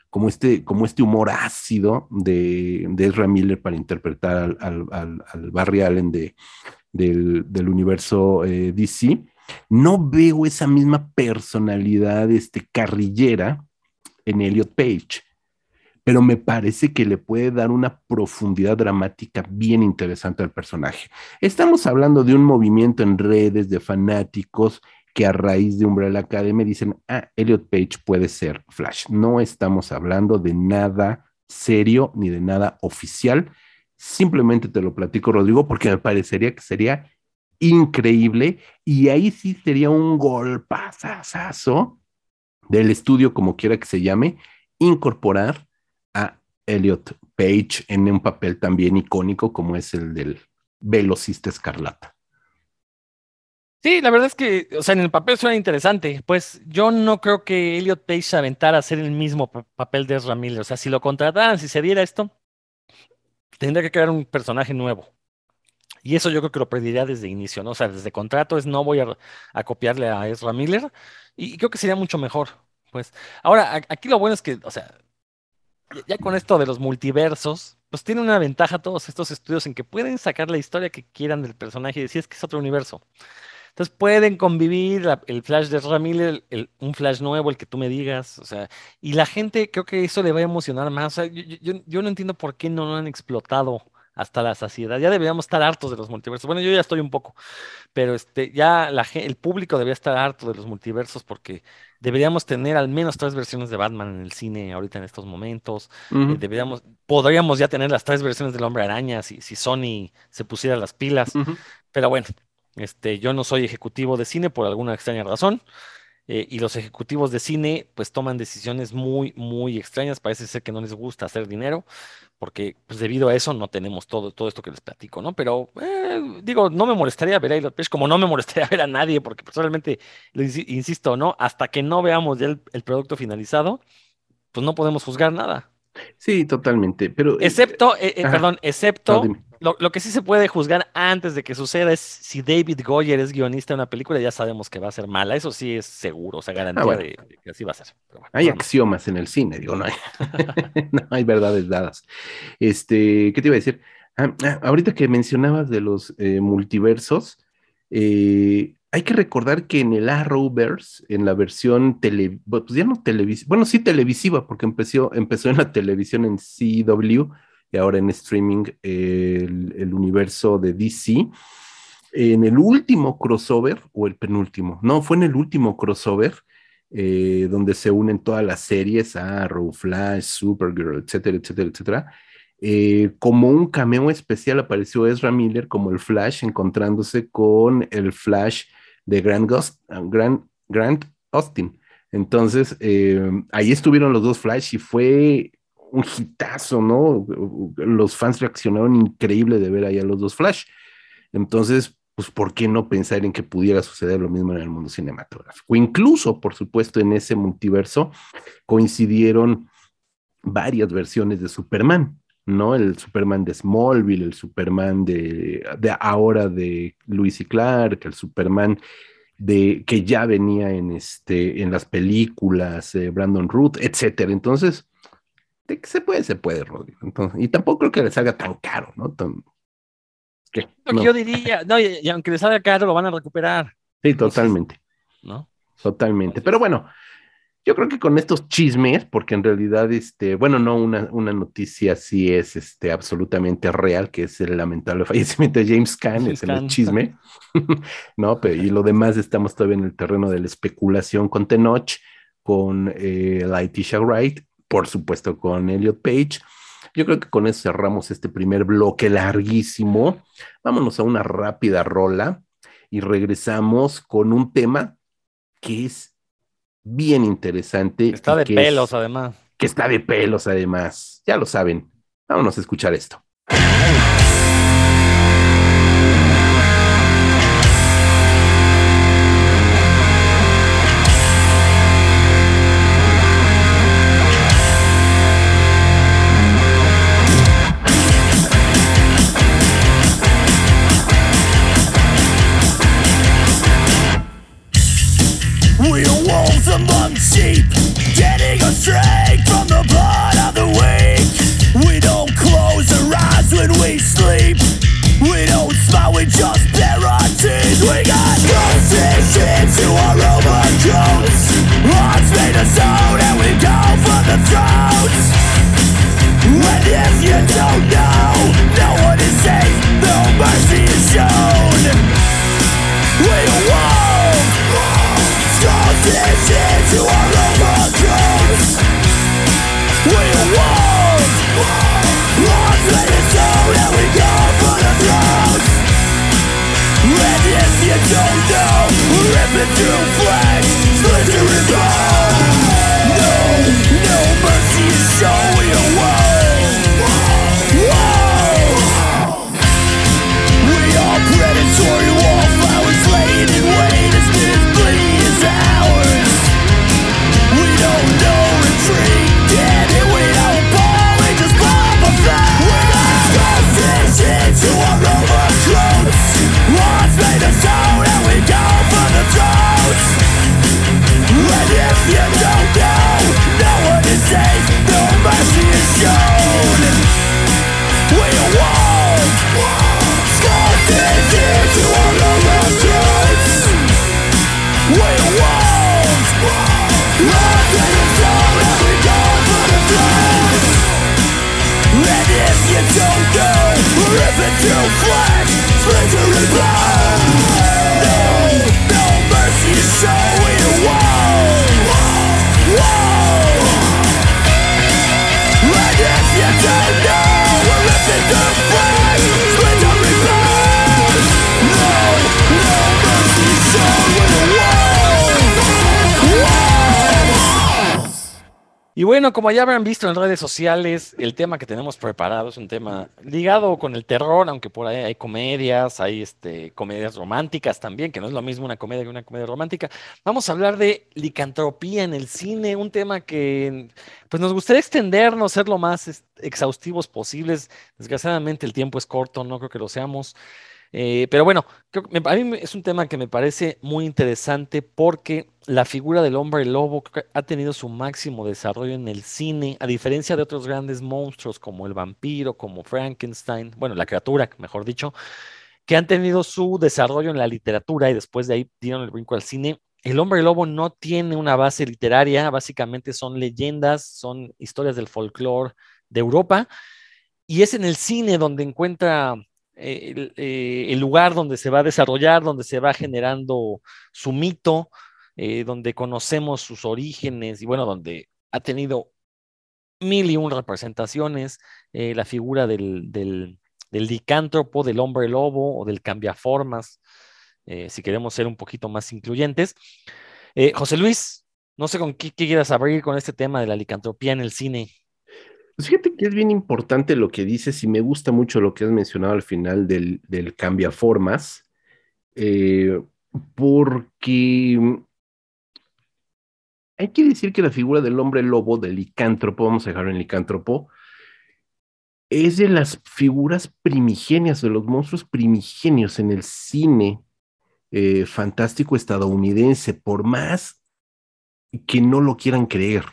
como este, como este humor ácido de, de Ezra Miller para interpretar al, al, al, Barry Allen de, del, del universo eh, DC. No veo esa misma personalidad este, carrillera en Elliot Page pero me parece que le puede dar una profundidad dramática bien interesante al personaje. Estamos hablando de un movimiento en redes de fanáticos que a raíz de Umbrella Academy dicen, ah, Elliot Page puede ser Flash. No estamos hablando de nada serio ni de nada oficial. Simplemente te lo platico, Rodrigo, porque me parecería que sería increíble y ahí sí sería un golpazazo del estudio, como quiera que se llame, incorporar a Elliot Page en un papel también icónico como es el del velocista escarlata. Sí, la verdad es que, o sea, en el papel suena interesante. Pues yo no creo que Elliot Page se aventara a hacer el mismo papel de Ezra Miller. O sea, si lo contrataran, si se diera esto, tendría que crear un personaje nuevo. Y eso yo creo que lo pediría desde inicio, ¿no? O sea, desde contrato es no voy a, copiarle a Ezra Miller y, creo que sería mucho mejor. Pues ahora, aquí lo bueno es que, o sea, ya con esto de los multiversos, pues tiene una ventaja todos estos estudios en que pueden sacar la historia que quieran del personaje y decir es que es otro universo. Entonces pueden convivir el Flash de Ramírez, un Flash nuevo, el que tú me digas, o sea, y la gente creo que eso le va a emocionar más. O sea, yo, no entiendo por qué no lo han explotado hasta la saciedad. Ya deberíamos estar hartos de los multiversos. Bueno, yo ya estoy un poco, pero este, ya la, el público debería estar harto de los multiversos porque deberíamos tener al menos tres versiones de Batman en el cine ahorita en estos momentos. Eh, deberíamos, podríamos ya tener las tres versiones del Hombre Araña si, si Sony se pusiera las pilas. Pero bueno, este, yo no soy ejecutivo de cine por alguna extraña razón. Eh, y los ejecutivos de cine pues toman decisiones muy, muy extrañas. Parece ser que no les gusta hacer dinero porque pues debido a eso no tenemos todo, todo esto que les platico, ¿no? Pero eh, digo, no me molestaría ver a Elliot Page como no me molestaría ver a nadie, porque personalmente, insisto, ¿no? Hasta que no veamos ya el, producto finalizado, pues no podemos juzgar nada. Sí, totalmente, pero... Eh, excepto, eh, perdón, excepto lo, que sí se puede juzgar antes de que suceda es si David Goyer es guionista de una película, ya sabemos que va a ser mala. Eso sí es seguro, o sea, garantía ah, de, que así va a ser. hay axiomas en el cine, digo, no hay, no hay verdades dadas. Este, ¿qué te iba a decir? Ah, ah, ahorita que mencionabas de los eh, multiversos, eh, hay que recordar que en el Arrowverse, en la versión tele, pues ya no televisiva, bueno, sí televisiva, porque empezó, empezó en la televisión en CW, y ahora en streaming el, universo de DC. En el último crossover, o el penúltimo, no, fue en el último crossover, eh, donde se unen todas las series, Arrow, Flash, Supergirl, etcétera, etcétera, etcétera. Eh, como un cameo especial apareció Ezra Miller como el Flash, encontrándose con el Flash de Grant, Grant, Austin. Entonces, eh, ahí estuvieron los dos Flash y fue un hitazo, ¿no? Los fans reaccionaron increíble de ver ahí a los dos Flash. Entonces, pues, ¿por qué no pensar en que pudiera suceder lo mismo en el mundo cinematográfico? Incluso, por supuesto, en ese multiverso coincidieron varias versiones de Superman, ¿no? El Superman de Smallville, el Superman de, de ahora de Luis y Clark, el Superman de que ya venía en, este, en las películas, eh, Brandon Root, etcétera. Entonces, de que se puede, se puede, Rodrigo. Entonces, y tampoco creo que les haga tan caro, ¿no? Tan- que- Lo no. que yo diría, no, y, y aunque les salga caro, lo van a recuperar, Sí, totalmente. ¿no? Totalmente. Pero bueno, yo creo que con estos chismes, porque en realidad, este, bueno, no, una, una noticia sí es este, absolutamente real, que es el lamentable fallecimiento de James Caan, es el chisme, ¿no? Pero, y lo demás estamos todavía en el terreno de la especulación con Tenoch, con eh, Letitia Wright, por supuesto con Elliot Page. Yo creo que con eso cerramos este primer bloque larguísimo. Vámonos a una rápida rola y regresamos con un tema que es bien interesante. Está de que pelos, es- además. que está de pelos además. Ya lo saben. Vámonos a escuchar esto. Wolves among sheep, getting our strength from the blood of the weak. We don't close our eyes when we sleep. We don't smile, we just bare our teeth. We got ghosts into our overcoats. Hearts made of stone and we go for the throats. And if you don't know, no one is safe, no mercy is shown. We are wolves. Don't know. Ripping through flesh Driven to flesh, misery burn No, no mercy is showing won't, And if you don't know, we're lifted to flesh bueno, como ya habrán visto en redes sociales, el tema que tenemos preparado es un tema ligado con el terror, aunque por ahí hay comedias, hay este, comedias románticas también, que no es lo mismo una comedia que una comedia romántica. Vamos a hablar de licantropía en el cine, un tema que pues nos gustaría extendernos, ser lo más es- exhaustivos posibles. Desgraciadamente el tiempo es corto, no creo que lo seamos. Eh, pero bueno, creo que a mí es un tema que me parece muy interesante porque la figura del hombre lobo ha tenido su máximo desarrollo en el cine, a diferencia de otros grandes monstruos como el vampiro, como Frankenstein, bueno, la criatura, mejor dicho, que han tenido su desarrollo en la literatura y después de ahí dieron el brinco al cine. El hombre lobo no tiene una base literaria, básicamente son leyendas, son historias del folclore de Europa y es en el cine donde encuentra el, eh, el lugar donde se va a desarrollar, donde se va generando su mito, eh, donde conocemos sus orígenes y bueno, donde ha tenido mil y un representaciones, eh, la figura del, del, del licántropo, del hombre lobo o del cambiaformas, eh, si queremos ser un poquito más incluyentes. José Luis, no sé con qué, qué quieras abrir con este tema de la licantropía en el cine. Pues fíjate que es bien importante lo que dices y me gusta mucho lo que has mencionado al final del, del cambiaformas, eh, porque hay que decir que la figura del hombre lobo, del licántropo, vamos a dejarlo en licántropo, es de las figuras primigenias, de los monstruos primigenios en el cine eh, fantástico estadounidense, por más que no lo quieran creer.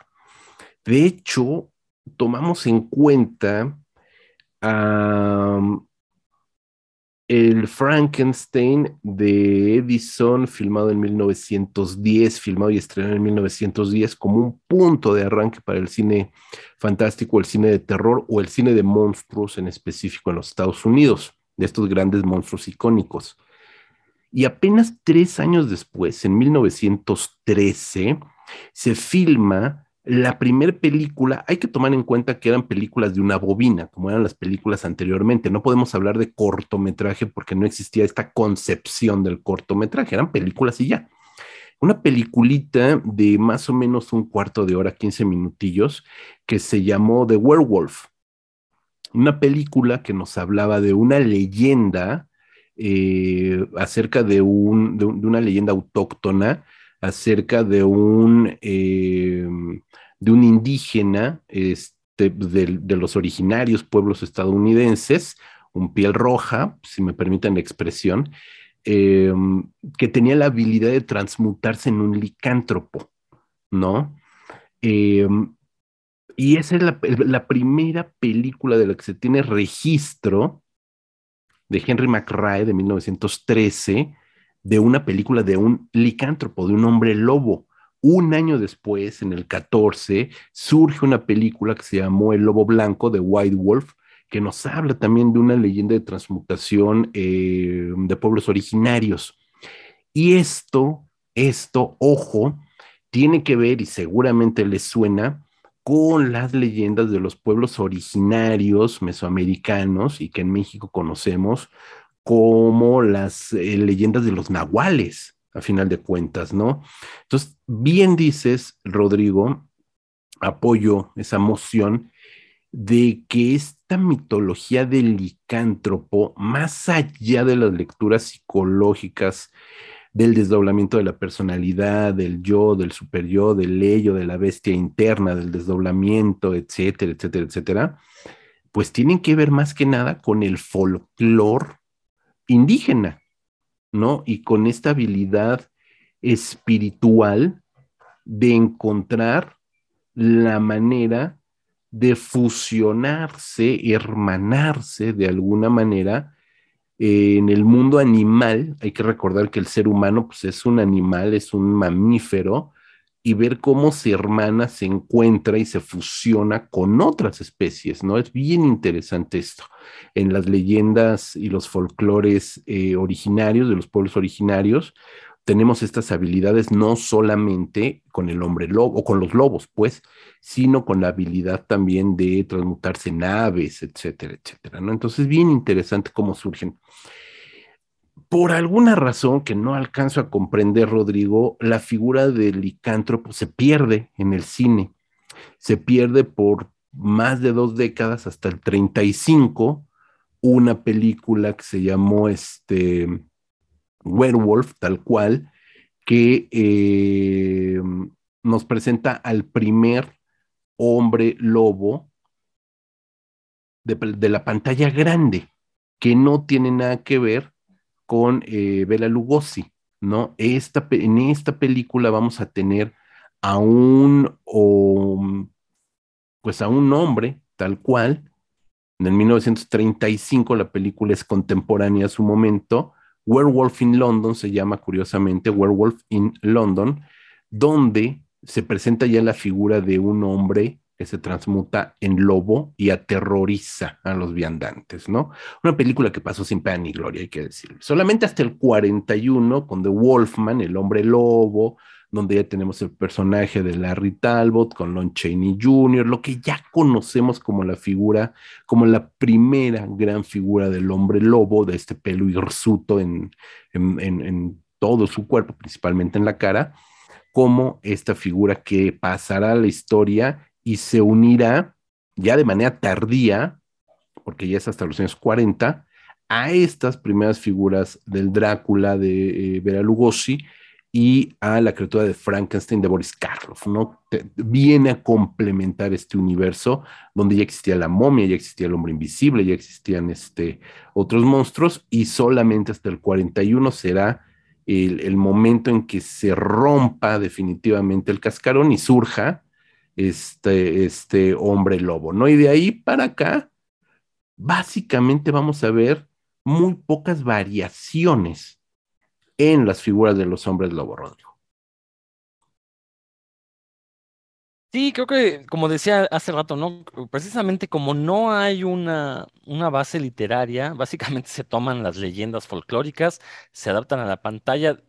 De hecho, tomamos en cuenta el Frankenstein de Edison, filmado en 1910, filmado y estrenado en 1910, como un punto de arranque para el cine fantástico, el cine de terror o el cine de monstruos en específico en los Estados Unidos, de estos grandes monstruos icónicos. Y apenas tres años después, en 1913, se filma la primera película, hay que tomar en cuenta que eran películas de una bobina, como eran las películas anteriormente. No podemos hablar de cortometraje porque no existía esta concepción del cortometraje, eran películas y ya. Una peliculita de más o menos un cuarto de hora, 15 minutillos, que se llamó The Werewolf. Una película que nos hablaba de una leyenda eh, acerca de, de una leyenda autóctona, acerca de un, eh, de un indígena este, de, los originarios pueblos estadounidenses, un piel roja, si me permiten la expresión, eh, que tenía la habilidad de transmutarse en un licántropo, ¿no? Eh, y esa es la, la primera película de la que se tiene registro de Henry McRae de 1913, de una película de un licántropo, de un hombre lobo. Un año después, en el 14, surge una película que se llamó El Lobo Blanco de White Wolf, que nos habla también de una leyenda de transmutación eh, de pueblos originarios. Y esto, esto, ojo, tiene que ver, y seguramente les suena, con las leyendas de los pueblos originarios mesoamericanos y que en México conocemos como las eh, leyendas de los nahuales, a final de cuentas, ¿no? Entonces, bien dices, Rodrigo, apoyo esa moción de que esta mitología del licántropo, más allá de las lecturas psicológicas, del desdoblamiento de la personalidad, del yo, del super yo, del ello, de la bestia interna, del desdoblamiento, etcétera, etcétera, etcétera, pues tienen que ver más que nada con el folclore indígena, ¿no? Y con esta habilidad espiritual de encontrar la manera de fusionarse, hermanarse de alguna manera eh, en el mundo animal. Hay que recordar que el ser humano pues, es un animal, es un mamífero, y ver cómo se hermana, se encuentra y se fusiona con otras especies, ¿no? Es bien interesante esto. En las leyendas y los folclores eh, originarios, de los pueblos originarios, tenemos estas habilidades no solamente con el hombre lobo, o con los lobos, pues, sino con la habilidad también de transmutarse en aves, etcétera, etcétera, ¿no? Entonces, bien interesante cómo surgen. Por alguna razón que no alcanzo a comprender, Rodrigo, la figura del licántropo se pierde en el cine. Se pierde por más de dos décadas, hasta el 35, una película que se llamó este Werewolf, tal cual, que eh, nos presenta al primer hombre lobo de, de, la pantalla grande, que no tiene nada que ver con eh, Bela Lugosi, ¿no? En esta película vamos a tener a un, pues a un hombre tal cual, en 1935 la película es contemporánea a su momento, Werewolf in London se llama curiosamente Werewolf in London, donde se presenta ya la figura de un hombre que se transmuta en lobo y aterroriza a los viandantes, ¿no? Una película que pasó sin pena ni gloria, hay que decirlo. Solamente hasta el 41, con The Wolfman, el hombre lobo, donde ya tenemos el personaje de Larry Talbot con Lon Chaney Jr., lo que ya conocemos como la figura, como la primera gran figura del hombre lobo, de este pelo hirsuto en, todo su cuerpo, principalmente en la cara, como esta figura que pasará a la historia y se unirá ya de manera tardía, porque ya es hasta los años 40, a estas primeras figuras del Drácula de eh, Bela Lugosi y a la criatura de Frankenstein de Boris Karloff, ¿no? Viene a complementar este universo donde ya existía la momia, ya existía el hombre invisible, ya existían este, otros monstruos y solamente hasta el 41 será el momento en que se rompa definitivamente el cascarón y surja este, este hombre lobo, ¿no? Y de ahí para acá, básicamente vamos a ver muy pocas variaciones en las figuras de los hombres lobo, Rodrigo. Sí, creo que, como decía hace rato, ¿no? Precisamente como no hay una, una base literaria, básicamente se toman las leyendas folclóricas, se adaptan a la pantalla,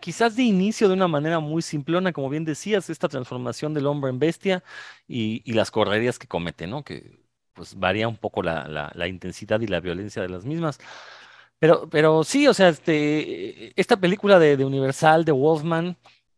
quizás de inicio de una manera muy simplona, como bien decías, esta transformación del hombre en bestia y, las correrías que comete, ¿no? Que pues varía un poco la, intensidad y la violencia de las mismas. Pero, pero sí, o sea, este, esta película de, Universal, de Wolfman,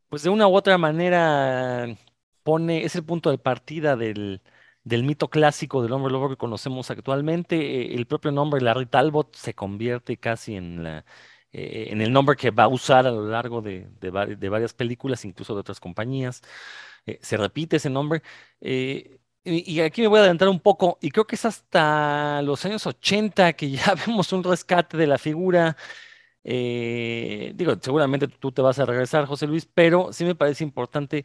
pues de una u otra manera pone, es el punto de partida del, del mito clásico del hombre lobo que conocemos actualmente. Eh, El propio nombre Larry Talbot se convierte casi en la, eh, en el nombre que va a usar a lo largo de, de de varias películas, incluso de otras compañías. Eh, se repite ese nombre. eh, y, y aquí me voy a adelantar un poco, y creo que es hasta los años 80 que ya vemos un rescate de la figura. eh, digo, seguramente tú te vas a regresar, José Luis, pero sí me parece importante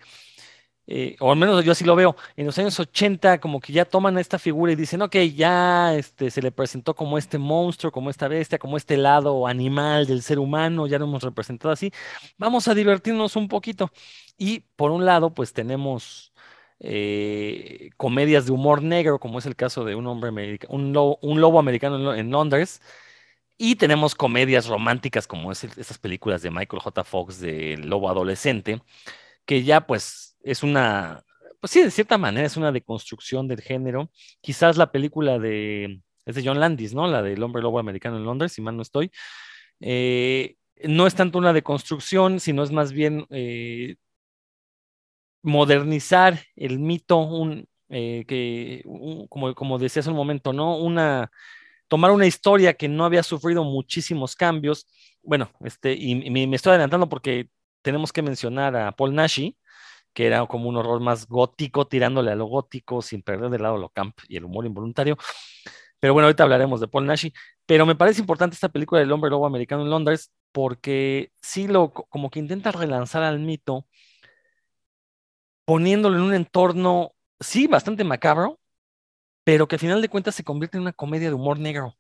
eh, o al menos yo así lo veo, en los años 80 como que ya toman esta figura y dicen, ok, ya este, se le presentó como este monstruo, como esta bestia, como este lado animal del ser humano, ya lo hemos representado así, vamos a divertirnos un poquito. Y por un lado, pues tenemos eh, comedias de humor negro, como es el caso de un hombre america- un lobo, americano en, Lo- en Londres. Y tenemos comedias románticas como es estas películas de Michael J. Fox de Lobo Adolescente, que ya pues es una, pues sí, de cierta manera es una deconstrucción del género. Quizás la película de, es de John Landis, ¿no? La del hombre lobo americano en Londres, si mal no estoy. eh, no es tanto una deconstrucción, sino es más bien eh, modernizar el mito, un, eh, que, como, como decía hace un momento, ¿no? Una, tomar una historia que no había sufrido muchísimos cambios. Bueno, este, y, me estoy adelantando porque tenemos que mencionar a Paul Nashi, que era como un horror más gótico, tirándole a lo gótico, sin perder de lado lo camp y el humor involuntario. Pero bueno, ahorita hablaremos de Paul Nashi. Pero me parece importante esta película del hombre lobo americano en Londres, porque sí lo, como que intenta relanzar al mito, poniéndolo en un entorno, sí, bastante macabro, pero que al final de cuentas se convierte en una comedia de humor negro.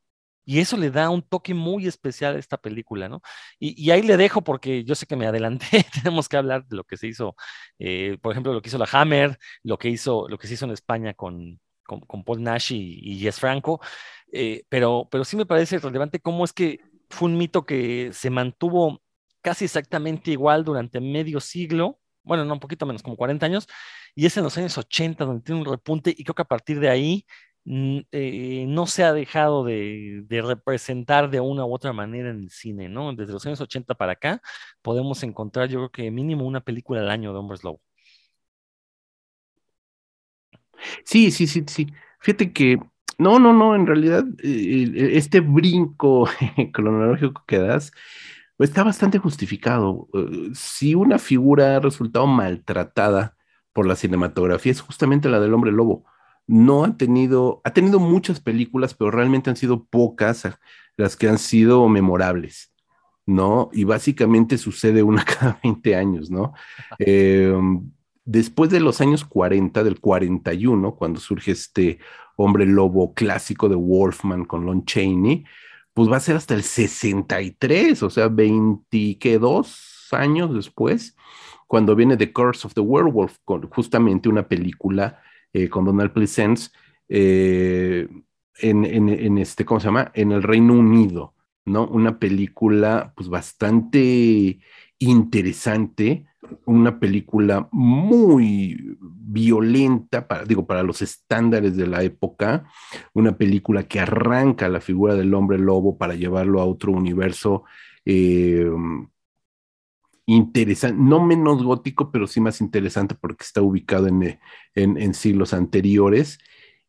Y eso le da un toque muy especial a esta película, ¿no? Y, ahí le dejo porque yo sé que me adelanté, tenemos que hablar de lo que se hizo, eh, por ejemplo, lo que hizo la Hammer, lo que hizo, lo que se hizo en España con, con, Paul Nash y, y Franco, eh, pero, pero sí me parece relevante cómo es que fue un mito que se mantuvo casi exactamente igual durante medio siglo, bueno, no, un poquito menos, como 40 años, y es en los años 80 donde tiene un repunte y creo que a partir de ahí eh, no se ha dejado de, representar de una u otra manera en el cine, ¿no? Desde los años 80 para acá podemos encontrar, yo creo que mínimo una película al año de Hombres Lobo. Sí, sí, sí, sí. Fíjate que, no, no, no, en realidad, eh, eh, este brinco cronológico que das está bastante justificado. Eh, Si una figura ha resultado maltratada por la cinematografía, es justamente la del hombre lobo. No ha tenido, ha tenido muchas películas, pero realmente han sido pocas las que han sido memorables. ¿no? Y básicamente sucede una cada 20 años, ¿no? Eh, después de los años 40, del 41, cuando surge este hombre lobo clásico de Wolfman con Lon Chaney, pues va a ser hasta el 63, o sea, 22 años después, cuando viene The Curse of the Werewolf, con justamente una película eh, con Donald Pleasence eh, en, este, ¿cómo se llama? En el Reino Unido. ¿no? Una película pues bastante interesante, una película muy violenta, para, digo, para los estándares de la época, una película que arranca la figura del hombre lobo para llevarlo a otro universo eh, interesante, no menos gótico, pero sí más interesante porque está ubicado en, en, en siglos anteriores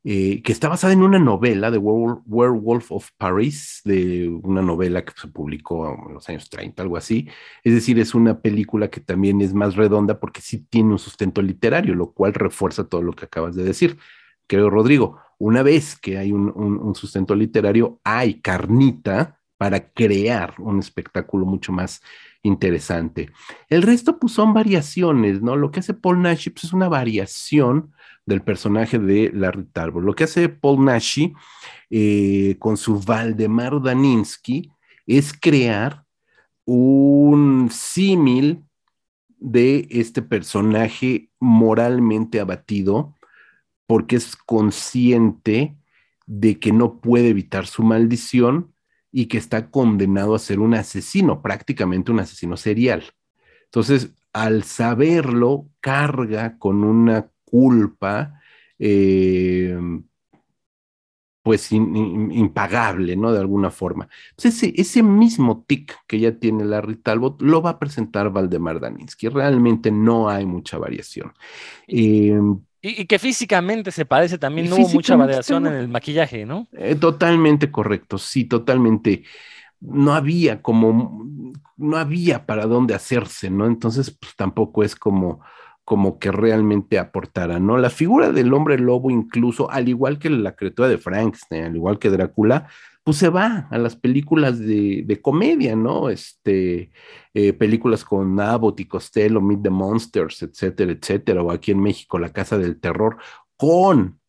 eh, que está basada en una novela de Werewolf, of Paris, de una novela que se publicó en los años 30, algo así. Es decir, es una película que también es más redonda porque sí tiene un sustento literario, lo cual refuerza todo lo que acabas de decir. Creo, Rodrigo, una vez que hay un, un sustento literario, hay carnita para crear un espectáculo mucho más interesante. El resto, pues son variaciones, ¿no? Lo que hace Paul Nash pues, es una variación del personaje de Larry Talbot. Lo que hace Paul Nashi eh, con su Valdemar Daninsky es crear un símil de este personaje moralmente abatido porque es consciente de que no puede evitar su maldición y que está condenado a ser un asesino, prácticamente un asesino serial. Entonces, al saberlo, carga con una culpa, eh, pues impagable, ¿no? De alguna forma. Pues ese, ese mismo tic que ya tiene Larry Talbot lo va a presentar Valdemar Daninsky. Realmente no hay mucha variación. Eh, y, que físicamente se parece también, no hubo mucha variación en el maquillaje, ¿no? Eh, totalmente correcto, sí, totalmente. No había como, no había para dónde hacerse, ¿no? Entonces, pues tampoco es como, como que realmente aportara, ¿no? La figura del hombre lobo, incluso, al igual que la criatura de Frankenstein, al igual que Drácula, pues se va a las películas de, comedia, ¿no? Este, eh, películas con Abbott y Costello, Meet the Monsters, etcétera, etcétera, o aquí en México, La Casa del Terror, con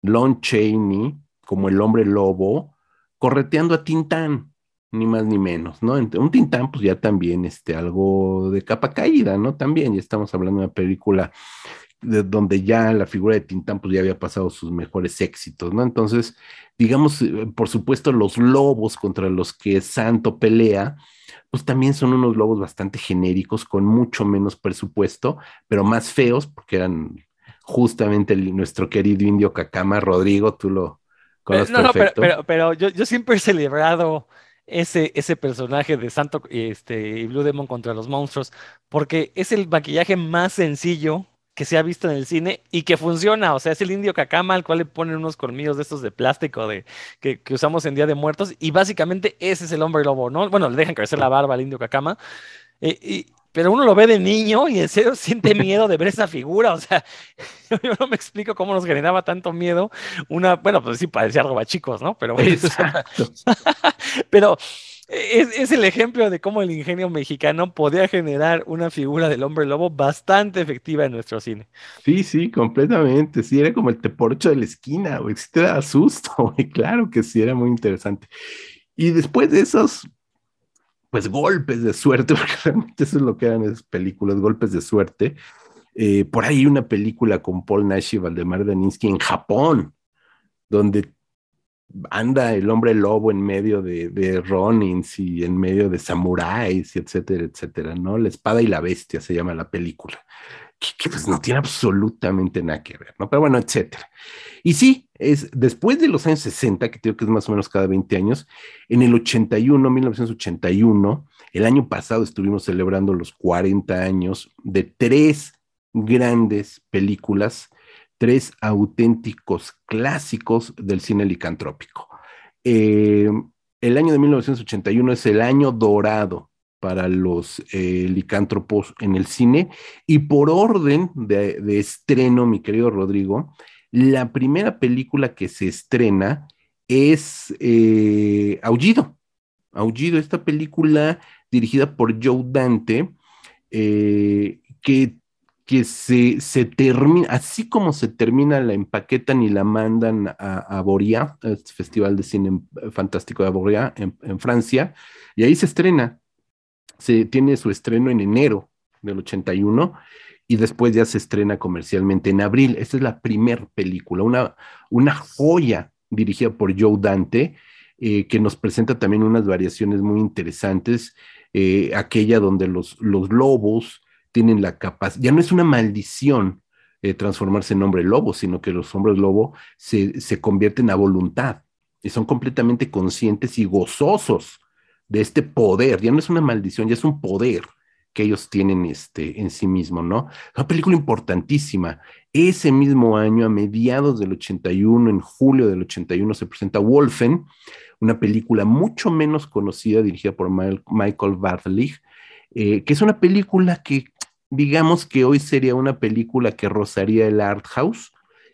Lon Chaney como el hombre lobo, correteando a Tintán, ni más ni menos, ¿no? Un Tintán, pues ya también, este, algo de capa caída, ¿no? También, ya estamos hablando de una película de donde ya la figura de Tintán, pues ya había pasado sus mejores éxitos, ¿no? Entonces, digamos, eh, por supuesto, los lobos contra los que Santo pelea, pues también son unos lobos bastante genéricos, con mucho menos presupuesto, pero más feos, porque eran justamente nuestro querido indio Cacama, Rodrigo, tú lo conoces. No, no, pero, pero, yo, yo siempre he celebrado ese, ese personaje de Santo este, y Blue Demon contra los monstruos, porque es el maquillaje más sencillo que se ha visto en el cine y que funciona. O sea, es el indio cacama al cual le ponen unos colmillos de estos de plástico de, que, usamos en Día de Muertos. Y básicamente ese es el hombre lobo, ¿no? Bueno, le dejan crecer la barba al indio cacama. Eh, y, pero uno lo ve de niño y en serio siente miedo de ver esa figura. O sea, yo, no me explico cómo nos generaba tanto miedo. Una, bueno, pues sí, parecía chicos, ¿no? Pero bueno, pero es, el ejemplo de cómo el ingenio mexicano podía generar una figura del hombre lobo bastante efectiva en nuestro cine. Sí, sí, completamente. Sí, era como el teporcho de la esquina, güey. Sí te da susto, güey. Claro que sí, era muy interesante. Y después de esos pues golpes de suerte, porque realmente eso es lo que eran esas películas, golpes de suerte. Eh, por ahí una película con Paul Nash y Valdemar Daninsky en Japón, donde anda el hombre lobo en medio de, de Ronins y en medio de samuráis, etcétera, etcétera, ¿no? La espada y la bestia se llama la película que, pues no tiene absolutamente nada que ver, ¿no? Pero bueno, etcétera. Y sí, es después de los años 60, que creo que es más o menos cada 20 años, en el 81, 1981, el año pasado estuvimos celebrando los 40 años de tres grandes películas, tres auténticos clásicos del cine licantrópico. Eh, el año de 1981 es el año dorado para los eh, licántropos en el cine. Y por orden de, estreno, mi querido Rodrigo, la primera película que se estrena es eh, Aullido. Aullido, esta película dirigida por Joe Dante, que, que se, se, termina, así como se termina, la empaquetan y la mandan a, a Boria, este Festival de Cine Fantástico de Boria, en, Francia, y ahí se estrena se tiene su estreno en enero del 81 y después ya se estrena comercialmente en abril. Esta es la primera película, una, una joya dirigida por Joe Dante, eh, que nos presenta también unas variaciones muy interesantes, eh, aquella donde los, los lobos tienen la capacidad, ya no es una maldición eh, transformarse en hombre lobo, sino que los hombres lobo se, se convierten a voluntad y son completamente conscientes y gozosos de este poder, ya no es una maldición, ya es un poder que ellos tienen este, en sí mismo, ¿no? Una película importantísima. Ese mismo año, a mediados del 81, en julio del 81, se presenta Wolfen, una película mucho menos conocida, dirigida por Michael Bartlich, eh, que es una película que, digamos que hoy sería una película que rozaría el art house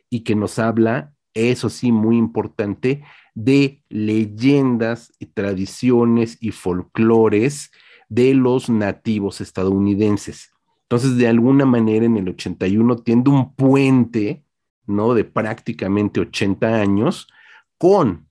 y que nos habla, eso sí, muy importante, de leyendas y tradiciones y folclores de los nativos estadounidenses. Entonces, de alguna manera, en el 81 tiende un puente, ¿no? De prácticamente 80 años con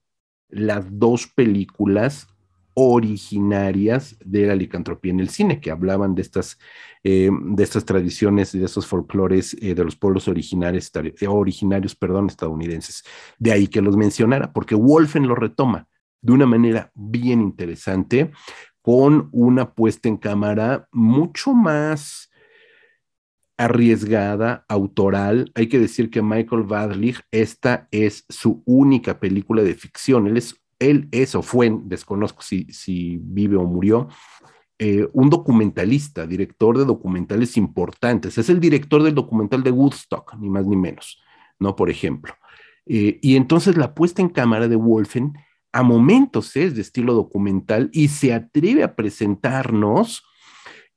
las dos películas originarias de la licantropía en el cine, que hablaban de estas, eh, de estas tradiciones y de estos folclores eh, de los pueblos originarios, eh, originarios perdón, estadounidenses. De ahí que los mencionara, porque Wolfen lo retoma de una manera bien interesante, con una puesta en cámara mucho más arriesgada, autoral. Hay que decir que Michael Vadlich, esta es su única película de ficción. Él es él es o fue, desconozco si, si vive o murió, eh, un documentalista, director de documentales importantes. Es el director del documental de Woodstock, ni más ni menos, ¿no? Por ejemplo. Eh, y entonces la puesta en cámara de Wolfen a momentos es de estilo documental y se atreve a presentarnos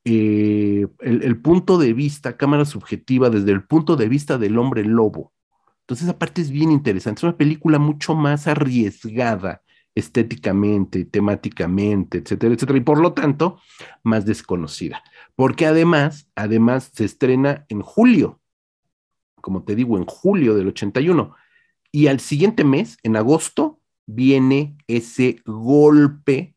eh, el, el, punto de vista, cámara subjetiva, desde el punto de vista del hombre lobo. Entonces, esa parte es bien interesante. Es una película mucho más arriesgada estéticamente, temáticamente, etcétera, etcétera, y por lo tanto, más desconocida. Porque además, además se estrena en julio, como te digo, en julio del 81, y al siguiente mes, en agosto, viene ese golpe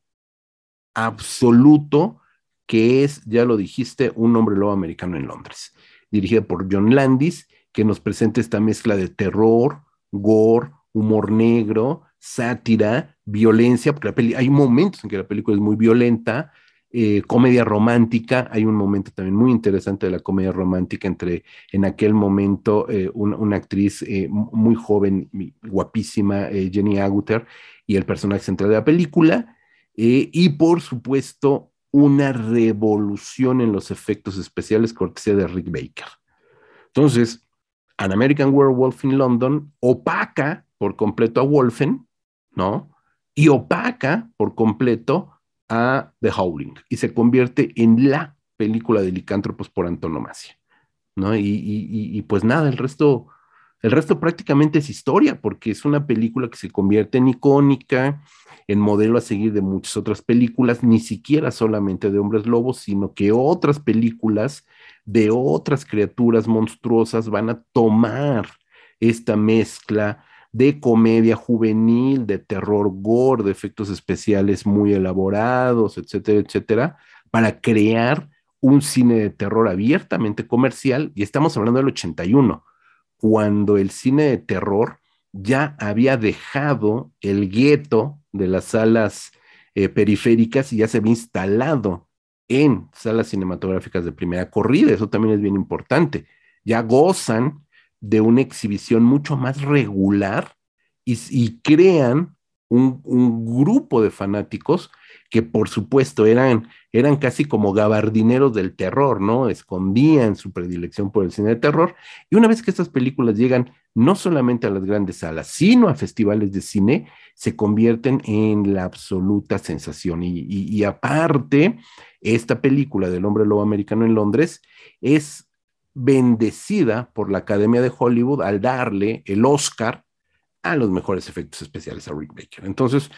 absoluto que es, ya lo dijiste, un hombre lobo americano en Londres, dirigida por John Landis, que nos presenta esta mezcla de terror, gore, humor negro, sátira, violencia, porque la peli, hay momentos en que la película es muy violenta, eh, comedia romántica, hay un momento también muy interesante de la comedia romántica entre en aquel momento eh, una actriz eh, muy joven, guapísima, Jenny Agutter, y el personaje central de la película, y por supuesto una revolución en los efectos especiales cortesía de Rick Baker. Entonces, An American Werewolf in London opaca por completo a Wolfen, ¿no? Y opaca por completo a The Howling y se convierte en la película de licántropos por antonomasia, ¿no? Y, pues nada, el resto, el resto prácticamente es historia, porque es una película que se convierte en icónica, en modelo a seguir de muchas otras películas, ni siquiera solamente de hombres lobos, sino que otras películas de otras criaturas monstruosas van a tomar esta mezcla de comedia juvenil, de terror gore, de efectos especiales muy elaborados, etcétera, etcétera, para crear un cine de terror abiertamente comercial, y estamos hablando del 81, cuando el cine de terror ya había dejado el gueto de las salas eh, periféricas y ya se había instalado en salas cinematográficas de primera corrida, eso también es bien importante. Ya gozan de una exhibición mucho más regular y, crean un, grupo de fanáticos que por supuesto eran, eran casi como gabardineros del terror, ¿no? Escondían su predilección por el cine de terror. Y una vez que estas películas llegan no solamente a las grandes salas, sino a festivales de cine, se convierten en la absoluta sensación. Y, y aparte, esta película del hombre lobo americano en Londres es bendecida por la Academia de Hollywood al darle el Oscar a los mejores efectos especiales a Rick Baker. Entonces,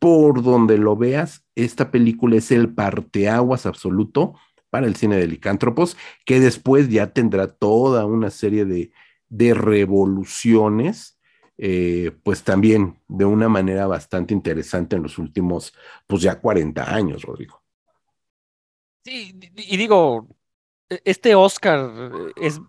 por donde lo veas, esta película es el parteaguas absoluto para el cine de licántropos, que después ya tendrá toda una serie de, de revoluciones, eh, pues también de una manera bastante interesante en los últimos, pues ya 40 años, Rodrigo. Sí, y digo, este Oscar es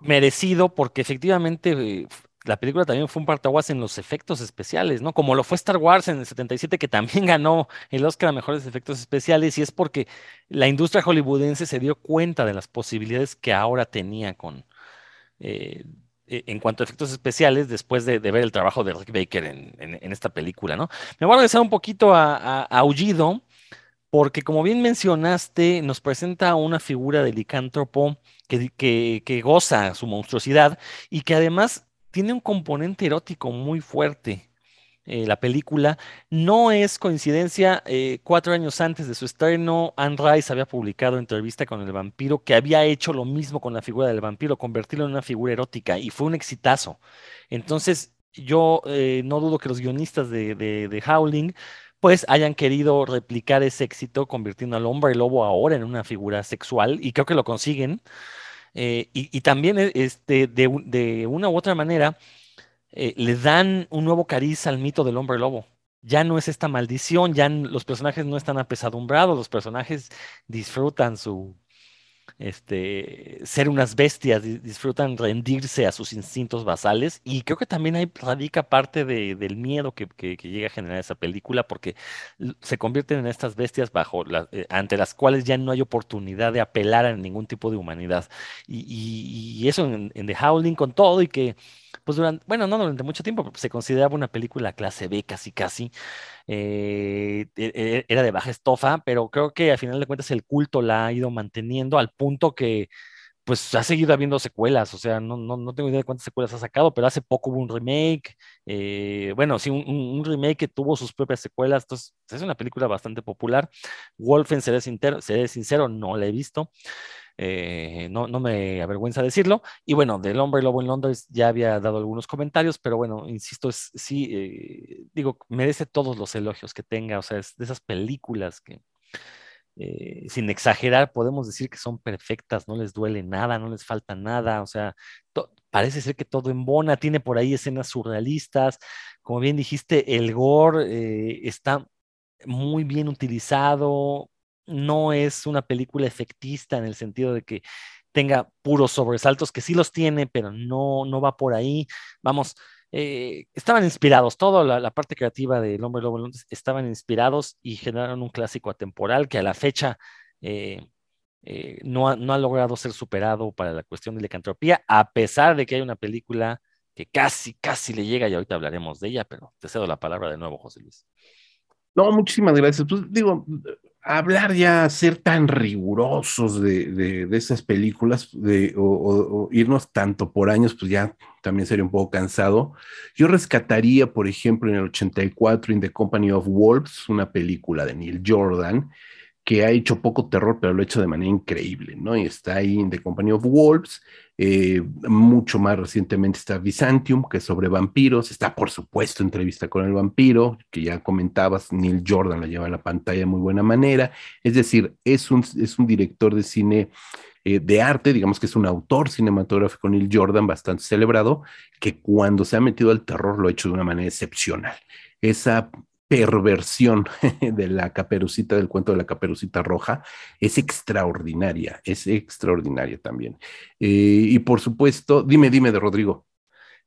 merecido porque efectivamente eh, la película también fue un partaguas en los efectos especiales, ¿no? Como lo fue Star Wars en el 77, que también ganó el Oscar a mejores efectos especiales, y es porque la industria hollywoodense se dio cuenta de las posibilidades que ahora tenía con. Eh, e-, en cuanto a efectos especiales, después de, ver el trabajo de Rick Baker en, esta película, ¿no? Me voy a regresar un poquito a, Aullido, porque como bien mencionaste, nos presenta una figura de licántropo que, goza su monstruosidad y que además tiene un componente erótico muy fuerte. Eh, la película no es coincidencia. Eh, cuatro años antes de su estreno, Anne Rice había publicado entrevista con el vampiro que había hecho lo mismo con la figura del vampiro, convertirlo en una figura erótica y fue un exitazo. Entonces, yo eh, no dudo que los guionistas de, de Howling pues hayan querido replicar ese éxito convirtiendo al hombre lobo ahora en una figura sexual y creo que lo consiguen. Eh, y, también eh, este, de, un- de una u otra manera eh, le dan un nuevo cariz al mito del hombre lobo. Ya no es esta maldición, ya los personajes no están apesadumbrados, los personajes disfrutan su, este, ser unas bestias, di- disfrutan rendirse a sus instintos basales y creo que también ahí radica parte de- del miedo que, que- llega a generar esa película porque se convierten en estas bestias bajo eh, ante las cuales ya no hay oportunidad de apelar a ningún tipo de humanidad. Y eso en, en The Howling con todo y que pues durante, bueno, no durante mucho tiempo, pero se consideraba una película clase B casi casi eh, e- e- era de baja estofa, pero creo que a final de cuentas el culto la ha ido manteniendo al punto que pues ha seguido habiendo secuelas, o sea, no, no, no tengo idea de cuántas secuelas ha sacado, pero hace poco hubo un remake, eh, bueno, sí, un remake que tuvo sus propias secuelas, entonces es una película bastante popular. Wolfen, seré sincero, seré sincero, no la he visto, eh, no, no me avergüenza decirlo. Y bueno, del hombre lobo en Londres ya había dado algunos comentarios, pero bueno, insisto, es, sí, eh, digo, merece todos los elogios que tenga, o sea, es de esas películas que, eh, sin exagerar, podemos decir que son perfectas, no les duele nada, no les falta nada, o sea, parece ser que todo embona, tiene por ahí escenas surrealistas, como bien dijiste, el gore está muy bien utilizado, no es una película efectista en el sentido de que tenga puros sobresaltos, que sí los tiene, pero no, no va por ahí. Vamos, eh, estaban inspirados, toda la, parte creativa del Hombre Lobo estaban inspirados y generaron un clásico atemporal que a la fecha eh, eh, no, ha, no ha logrado ser superado para la cuestión de licantropía, a pesar de que hay una película que casi, casi le llega y ahorita hablaremos de ella, pero te cedo la palabra de nuevo, José Luis. No, muchísimas gracias. Pues digo, hablar ya, ser tan rigurosos de, de, esas películas de, o, o, irnos tanto por años, pues ya también sería un poco cansado. Yo rescataría, por ejemplo, en el 84, In the Company of Wolves, una película de Neil Jordan, que ha hecho poco terror, pero lo ha hecho de manera increíble, ¿no? Y está ahí en The Company of Wolves, eh, mucho más recientemente está Byzantium, que es sobre vampiros, está por supuesto Entrevista con el vampiro, que ya comentabas, Neil Jordan la lleva a la pantalla de muy buena manera, es decir, es un, es un director de cine eh, de arte, digamos que es un autor cinematográfico Neil Jordan bastante celebrado, que cuando se ha metido al terror lo ha hecho de una manera excepcional. Esa perversión de la caperucita, del cuento de la caperucita roja, es extraordinaria, es extraordinaria también. Eh, y por supuesto, dime, dime de Rodrigo.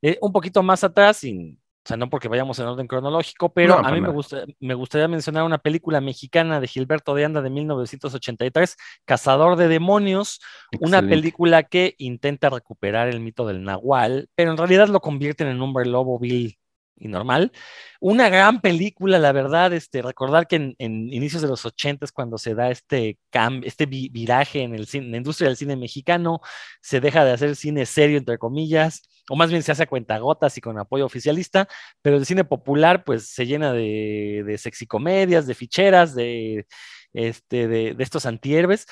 Eh, un poquito más atrás, sin, o sea, no porque vayamos en orden cronológico, pero No, a mí me, gusta, me gustaría mencionar una película mexicana de Gilberto de Anda de 1983, Cazador de Demonios, una película que intenta recuperar el mito del Nahual, pero en realidad lo convierten en un hombre lobo vil y normal. Una gran película, la verdad, este, recordar que en, inicios de los ochentas, cuando se da este cambio, este vi- viraje en el cine, en la industria del cine mexicano, se deja de hacer cine serio, entre comillas, o más bien se hace a cuentagotas y con apoyo oficialista, pero el cine popular, pues, se llena de, de sexicomedias, de ficheras, de, este, de, de estos antihéroes.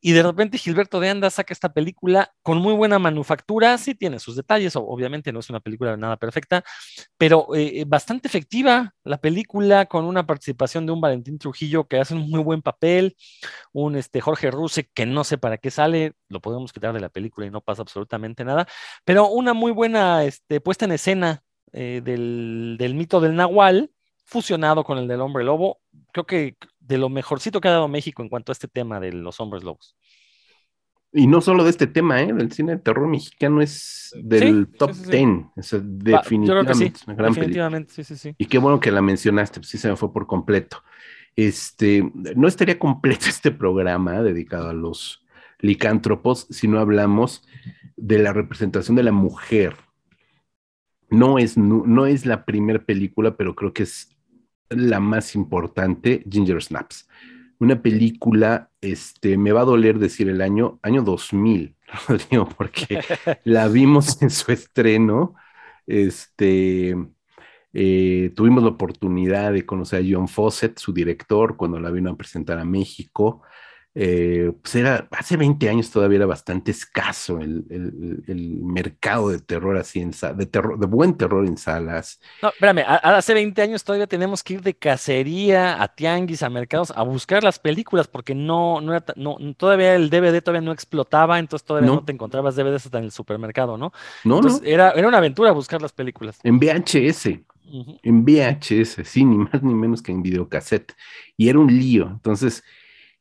Y de repente Gilberto de Anda saca esta película con muy buena manufactura, sí tiene sus detalles, obviamente no es una película nada perfecta, pero eh, bastante efectiva la película, con una participación de un Valentín Trujillo que hace un muy buen papel, un este, Jorge Ruse que no sé para qué sale, lo podemos quitar de la película y no pasa absolutamente nada, pero una muy buena este, puesta en escena eh, del, del mito del Nahual, fusionado con el del hombre lobo, creo que de lo mejorcito que ha dado México en cuanto a este tema de los hombres lobos. Y no solo de este tema, ¿eh? El cine de terror mexicano es del Sí, top sí, sí, sí. 10. O sea, Va, yo creo que definitivamente sí, es una gran película. definitivamente, sí, sí, sí. Y qué bueno que la mencionaste, pues sí se me fue por completo. Este, no estaría completo este programa dedicado a los licántropos si no hablamos de la representación de la mujer. No es, nu- no es la primera película, pero creo que es la más importante, Ginger Snaps. Una película, este, me va a doler decir el año, año 2000, lo digo porque la vimos en su estreno, este, eh, tuvimos la oportunidad de conocer a John Fawcett, su director, cuando la vino a presentar a México. Eh, pues era, hace 20 años todavía era bastante escaso el, el- el mercado de terror así en de terror, de buen terror en salas. No, espérame, a- a- hace 20 años todavía tenemos que ir de cacería a tianguis, a mercados, a buscar las películas, porque no, no era no, todavía el DVD todavía no explotaba, entonces todavía no, No. te encontrabas DVDs hasta en el supermercado, ¿no? No, Entonces no, era, era una aventura buscar las películas. en VHS. En VHS, sí, ni más ni menos que en videocassette. Y era un lío. Entonces,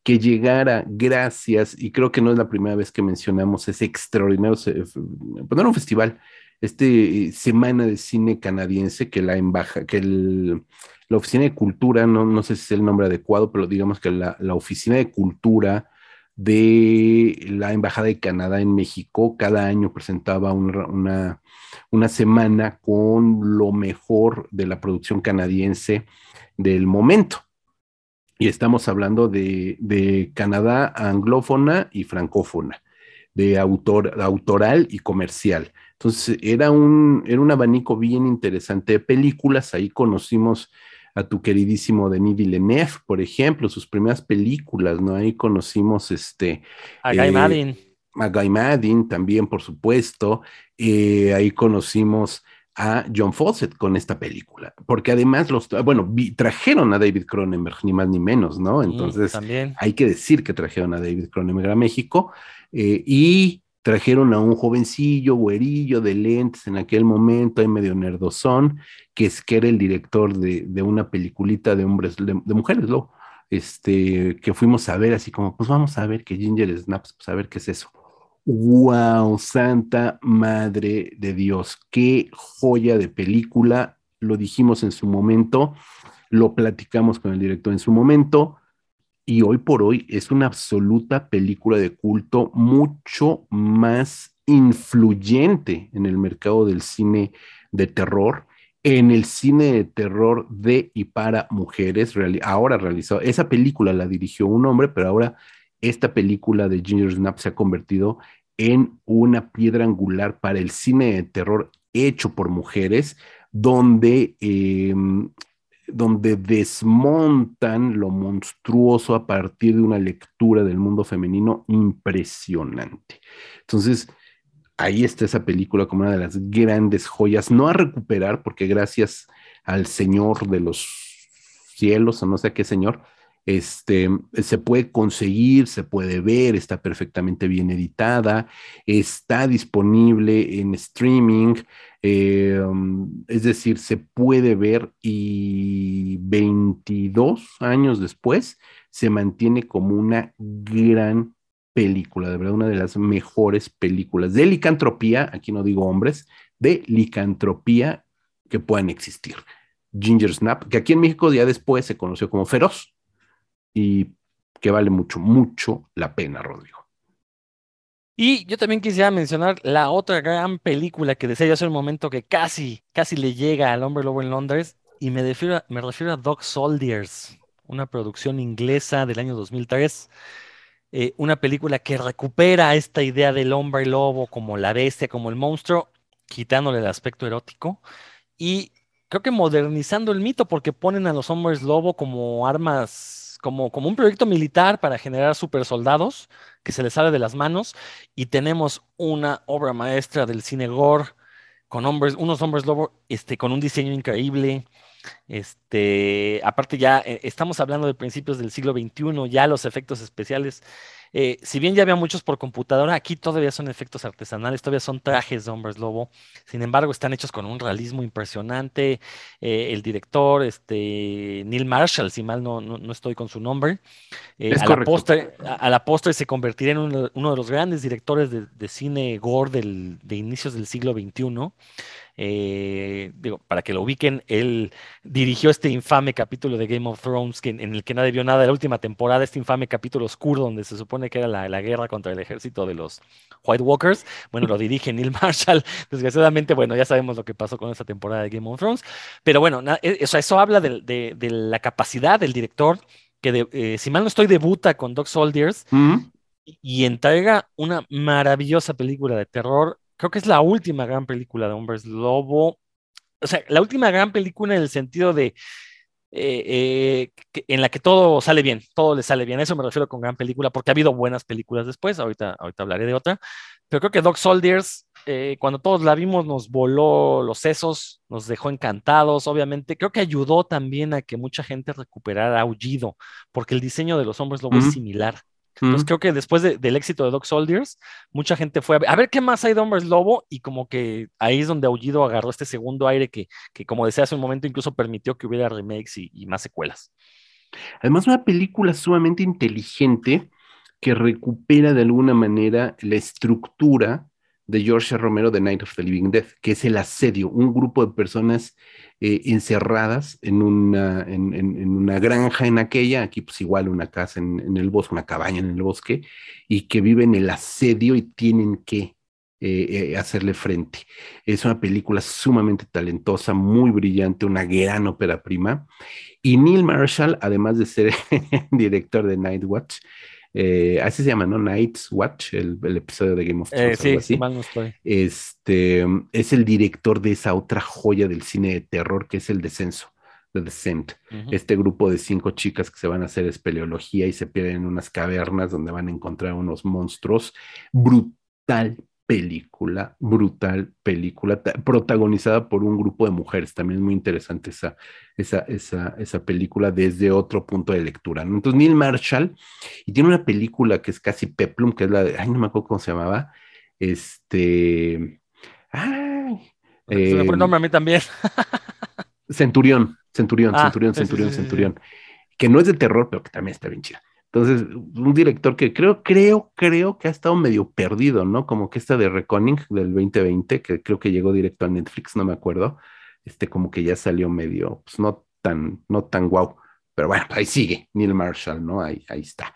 que llegara gracias, y creo que no es la primera vez que mencionamos ese extraordinario, era un festival, este eh, Semana de Cine Canadiense, que la embaja, que la Oficina de Cultura, no, no sé si es el nombre adecuado, pero digamos que la, Oficina de Cultura de la Embajada de Canadá en México cada año presentaba una una semana con lo mejor de la producción canadiense del momento. Y estamos hablando de, de Canadá anglófona y francófona, de autor, autoral y comercial. Entonces, era un, era un abanico bien interesante de películas. Ahí conocimos a tu queridísimo Denis Villeneuve, por ejemplo, sus primeras películas, ¿no? Ahí conocimos este, A Guy Eh, Maddin. a Guy también, por supuesto. Eh, ahí conocimos a John Fawcett con esta película, porque además los, bueno, vi- trajeron a David Cronenberg, ni más ni menos, ¿no? Mm, Entonces, también. hay que decir que trajeron a David Cronenberg a México eh, y trajeron a un jovencillo, güerillo, de lentes en aquel momento, ahí medio nerdozón, que es que era el director de, de una peliculita de hombres, de, de mujeres, ¿no? Este, que fuimos a ver así como, pues vamos a ver que Ginger Snaps, pues a ver qué es eso. ¡Wow! Santa Madre de Dios, qué joya de película, lo dijimos en su momento, lo platicamos con el director en su momento, y hoy por hoy es una absoluta película de culto mucho más influyente en el mercado del cine de terror, en el cine de terror de y para mujeres, ahora realizado, esa película la dirigió un hombre, pero ahora esta película de Ginger Snap se ha convertido en una piedra angular para el cine de terror hecho por mujeres, donde eh, donde desmontan lo monstruoso a partir de una lectura del mundo femenino impresionante. Entonces, ahí está esa película como una de las grandes joyas, no a recuperar, porque gracias al Señor de los cielos, o no sé qué Señor, este, se puede conseguir, se puede ver, está perfectamente bien editada, está disponible en streaming, um, es decir, se puede ver y 22 años después se mantiene como una gran película, de verdad, una de las mejores películas de licantropía, aquí no digo hombres, de licantropía que puedan existir. Ginger Snap, que aquí en México ya después se conoció como Feroz y que vale mucho, mucho la pena, Rodrigo. Y yo también quisiera mencionar la otra gran película que decía yo hace un momento que casi, casi le llega al Hombre Lobo en Londres, y me refiero a, me refiero a Dog Soldiers, una producción inglesa del año 2003, eh, una película que recupera esta idea del hombre lobo como la bestia, como el monstruo, quitándole el aspecto erótico, y creo que modernizando el mito, porque ponen a los hombres lobo como armas, como, como un proyecto militar para generar super soldados que se les sale de las manos y tenemos una obra maestra del cine gore con hombres, unos hombres lobo este, con un diseño increíble. Este, aparte ya eh, estamos hablando de principios del siglo XXI, ya los efectos especiales, eh, si bien ya había muchos por computadora, aquí todavía son efectos artesanales, todavía son trajes de hombres lobo, sin embargo están hechos con un realismo impresionante. eh, el director, este, Neil Marshall, si mal no, no, no estoy con su nombre, Es a, la correcto. postre, a, a la postre se convertirá en uno, uno de los grandes directores de, de cine gore del, de inicios del siglo XXI. Eh, digo, para que lo ubiquen, él dirigió este infame capítulo de Game of Thrones que, en el que nadie vio nada de la última temporada, este infame capítulo oscuro donde se supone que era la, la guerra contra el ejército de los White Walkers. Bueno, lo dirige Neil Marshall. Desgraciadamente, bueno, ya sabemos lo que pasó con esa temporada de Game of Thrones. Pero bueno, e- eso, eso habla de, de- de la capacidad del director que, de- eh, si mal no estoy, debuta con Dog Soldiers Mm, y entrega una maravillosa película de terror. Creo que es la última gran película de Hombres Lobo. O sea, la última gran película en el sentido de eh, eh, en la que todo sale bien, todo le sale bien. A eso me refiero con gran película, porque ha habido buenas películas después. Ahorita, ahorita hablaré de otra. Pero creo que Dog Soldiers, eh, cuando todos la vimos, nos voló los sesos, nos dejó encantados. Obviamente, creo que ayudó también a que mucha gente recuperara Aullido, porque el diseño de los hombres lobo es similar. Entonces Mm. creo que después de- del éxito de Dog Soldiers, mucha gente fue a ver, a ver qué más hay de Hombres Lobo y como que ahí es donde Aullido agarró este segundo aire que, que como decía hace un momento, incluso permitió que hubiera remakes y, y más secuelas. Además, una película sumamente inteligente que recupera de alguna manera la estructura de George. Romero de Night of the Living Dead, que es el asedio, un grupo de personas eh, encerradas en una, en, en- una granja en aquella, aquí pues igual una casa en, en el bosque, una cabaña en el bosque, y que viven el asedio y tienen que eh, eh, hacerle frente. Es una película sumamente talentosa, muy brillante, una gran ópera prima. Y Neil Marshall, además de ser director de Night Watch, eh, así se llama, ¿no? Night's Watch, el, el episodio de Game of Eh, Thrones. sí, algo si así. mal no estoy. Este es el director de esa otra joya del cine de terror que es El Descenso, The Descent. Este grupo de cinco chicas que se van a hacer espeleología y se pierden en unas cavernas donde van a encontrar unos monstruos. Brutal película, brutal película, ta- protagonizada por un grupo de mujeres. También es muy interesante esa, esa, esa, esa película desde otro punto de lectura. ¿no? Entonces, Neil Marshall, y tiene una película que es casi peplum, que es la de, ay, no me acuerdo cómo se llamaba, este, ay, Se me fue eh, el nombre a mí también. Centurión, Centurión, Ah, Centurión, sí, Centurión, sí, sí, sí. Centurión, que no es de terror, pero que también está bien chida. Entonces, un director que creo, creo, creo que ha estado medio perdido, ¿no? Como que esta de Reconning del 2020, que creo que llegó directo a Netflix, no me acuerdo, este como que ya salió medio, pues no tan, no tan guau, pero bueno, ahí sigue Neil Marshall, ¿no? Ahí, ahí está.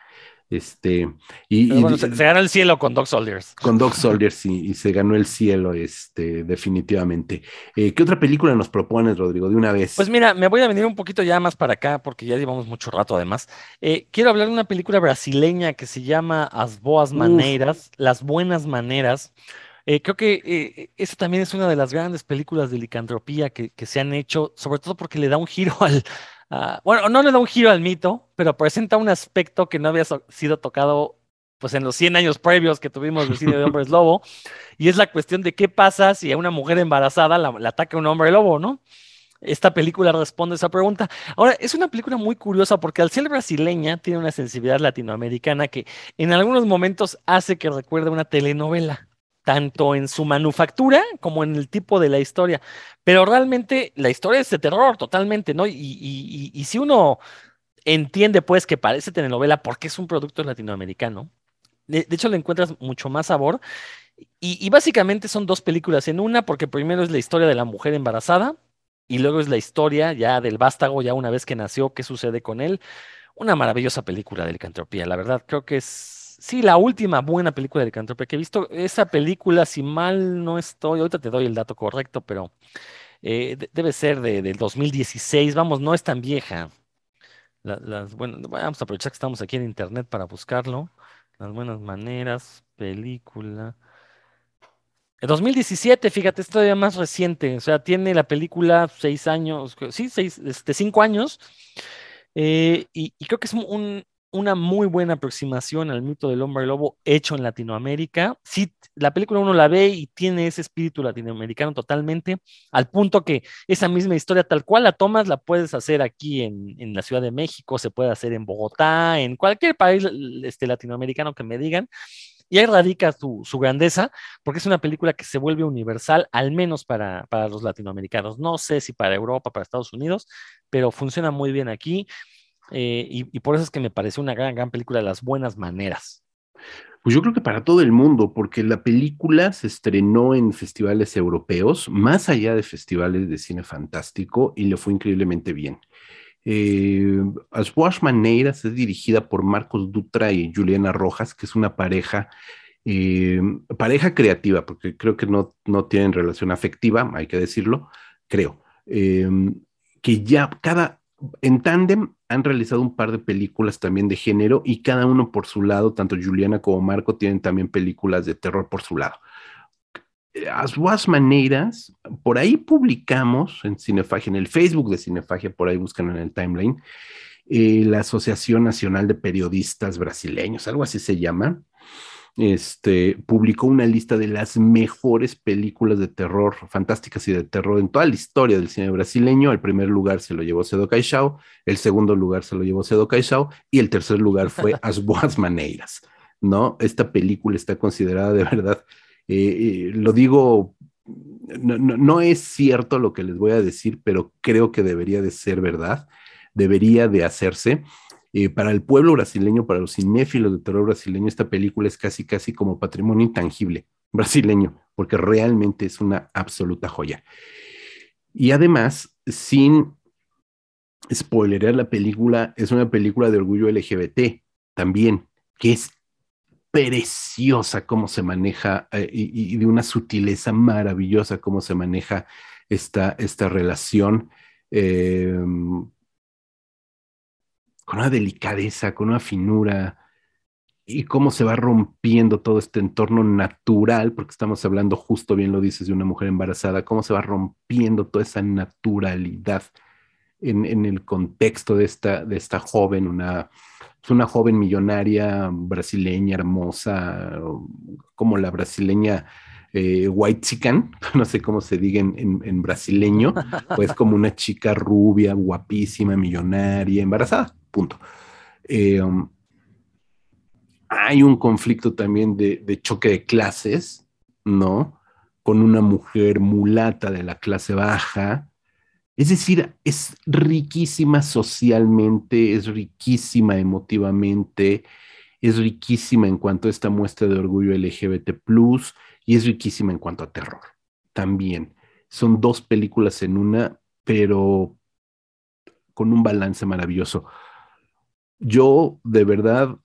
Este, y, Pero y- bueno, se, se gana el cielo con Dog Soldiers. con Dog Soldiers y, y se ganó el cielo, este, definitivamente. Eh, ¿Qué otra película nos propones, Rodrigo, de una vez? Pues mira, me voy a venir un poquito ya más para acá porque ya llevamos mucho rato además. Eh, quiero hablar de una película brasileña que se llama As Boas Uf. Maneiras, Las Buenas Maneras. Eh, creo que eh, esa también es una de las grandes películas de licantropía que, que se han hecho, sobre todo porque le da un giro al, a- bueno, no le da un giro al mito, pero presenta un aspecto que no había so- sido tocado pues en los 100 años previos que tuvimos del cine de hombres lobo, y es la cuestión de qué pasa si a una mujer embarazada la, la ataca un hombre lobo, ¿no? Esta película responde esa pregunta. Ahora, es una película muy curiosa porque al ser brasileña tiene una sensibilidad latinoamericana que en algunos momentos hace que recuerde una telenovela, tanto en su manufactura como en el tipo de la historia. Pero realmente la historia es de terror totalmente, ¿no? Y, y- y- y si uno entiende pues que parece telenovela porque es un producto latinoamericano, de, de hecho le encuentras mucho más sabor. Y, básicamente son dos películas en una, porque primero es la historia de la mujer embarazada y luego es la historia ya del vástago, ya una vez que nació, qué sucede con él. Una maravillosa película de licantropía, la verdad, creo que es, sí, la última buena película de licantropía que he visto. Esa película, si mal no estoy, ahorita te doy el dato correcto, pero eh, de- debe ser de, del 2016, vamos, no es tan vieja. La- las, bueno, vamos a aprovechar que estamos aquí en internet para buscarlo. Las buenas maneras, película. El 2017, fíjate, es todavía más reciente. O sea, tiene la película seis años, sí, seis, este, cinco años. eh, y, creo que es un- una muy buena aproximación al mito del hombre lobo hecho en Latinoamérica. Sí, la película uno la ve y tiene ese espíritu latinoamericano totalmente, al punto que esa misma historia tal cual la tomas, la puedes hacer aquí en, en la Ciudad de México, se puede hacer en Bogotá, en cualquier país este, latinoamericano que me digan. Y ahí radica su, su grandeza, porque es una película que se vuelve universal, al menos para, para los latinoamericanos. No sé si para Europa, para Estados Unidos, pero funciona muy bien aquí. Eh, y, por eso es que me pareció una gran, película de las buenas maneras. Pues yo creo que para todo el mundo, porque la película se estrenó en festivales europeos, más allá de festivales de cine fantástico, y le fue increíblemente bien. Eh, As Boas Maneiras es dirigida por Marcos Dutra y Juliana Rojas, que es una pareja, eh, pareja creativa, porque creo que no, no tienen relación afectiva, hay que decirlo, creo, eh, que ya cada, en tándem han realizado un par de películas también de género y cada uno por su lado, tanto Juliana como Marco tienen también películas de terror por su lado. a sus maneras, por ahí publicamos en Cinefagia, en el Facebook de Cinefagia, por ahí buscan en el timeline, eh, la Asociación Nacional de Periodistas Brasileños, algo así se llama, este, publicó una lista de las mejores películas de terror, fantásticas y de terror en toda la historia del cine brasileño. El primer lugar se lo llevó Cedo Caixão, el segundo lugar se lo llevó Cedo Caixão y el tercer lugar fue As Boas Maneiras, ¿no? Esta película está considerada de verdad, eh, eh, lo digo, no, no, no es cierto lo que les voy a decir, pero creo que debería de ser verdad, debería de hacerse. Eh, para el pueblo brasileño, para los cinéfilos de terror brasileño, esta película es casi, casi como patrimonio intangible brasileño, porque realmente es una absoluta joya. Y además, sin spoilerear la película, es una película de orgullo LGBT también, que es preciosa cómo se maneja eh, y, de una sutileza maravillosa cómo se maneja esta, esta relación. Eh, con una delicadeza, con una finura, y cómo se va rompiendo todo este entorno natural, porque estamos hablando, justo bien lo dices, de una mujer embarazada, cómo se va rompiendo toda esa naturalidad en, el contexto de esta, de esta joven, una, una joven millonaria brasileña, hermosa, como la brasileña eh, white chican, no sé cómo se diga en, brasileño, pues como una chica rubia, guapísima, millonaria, embarazada punto. Eh, um, hay un conflicto también de, de, choque de clases, ¿no? Con una mujer mulata de la clase baja. Es decir, es riquísima socialmente, es riquísima emotivamente, es riquísima en cuanto a esta muestra de orgullo LGBT, y es riquísima en cuanto a terror también. Son dos películas en una, pero con un balance maravilloso. Yo de verdad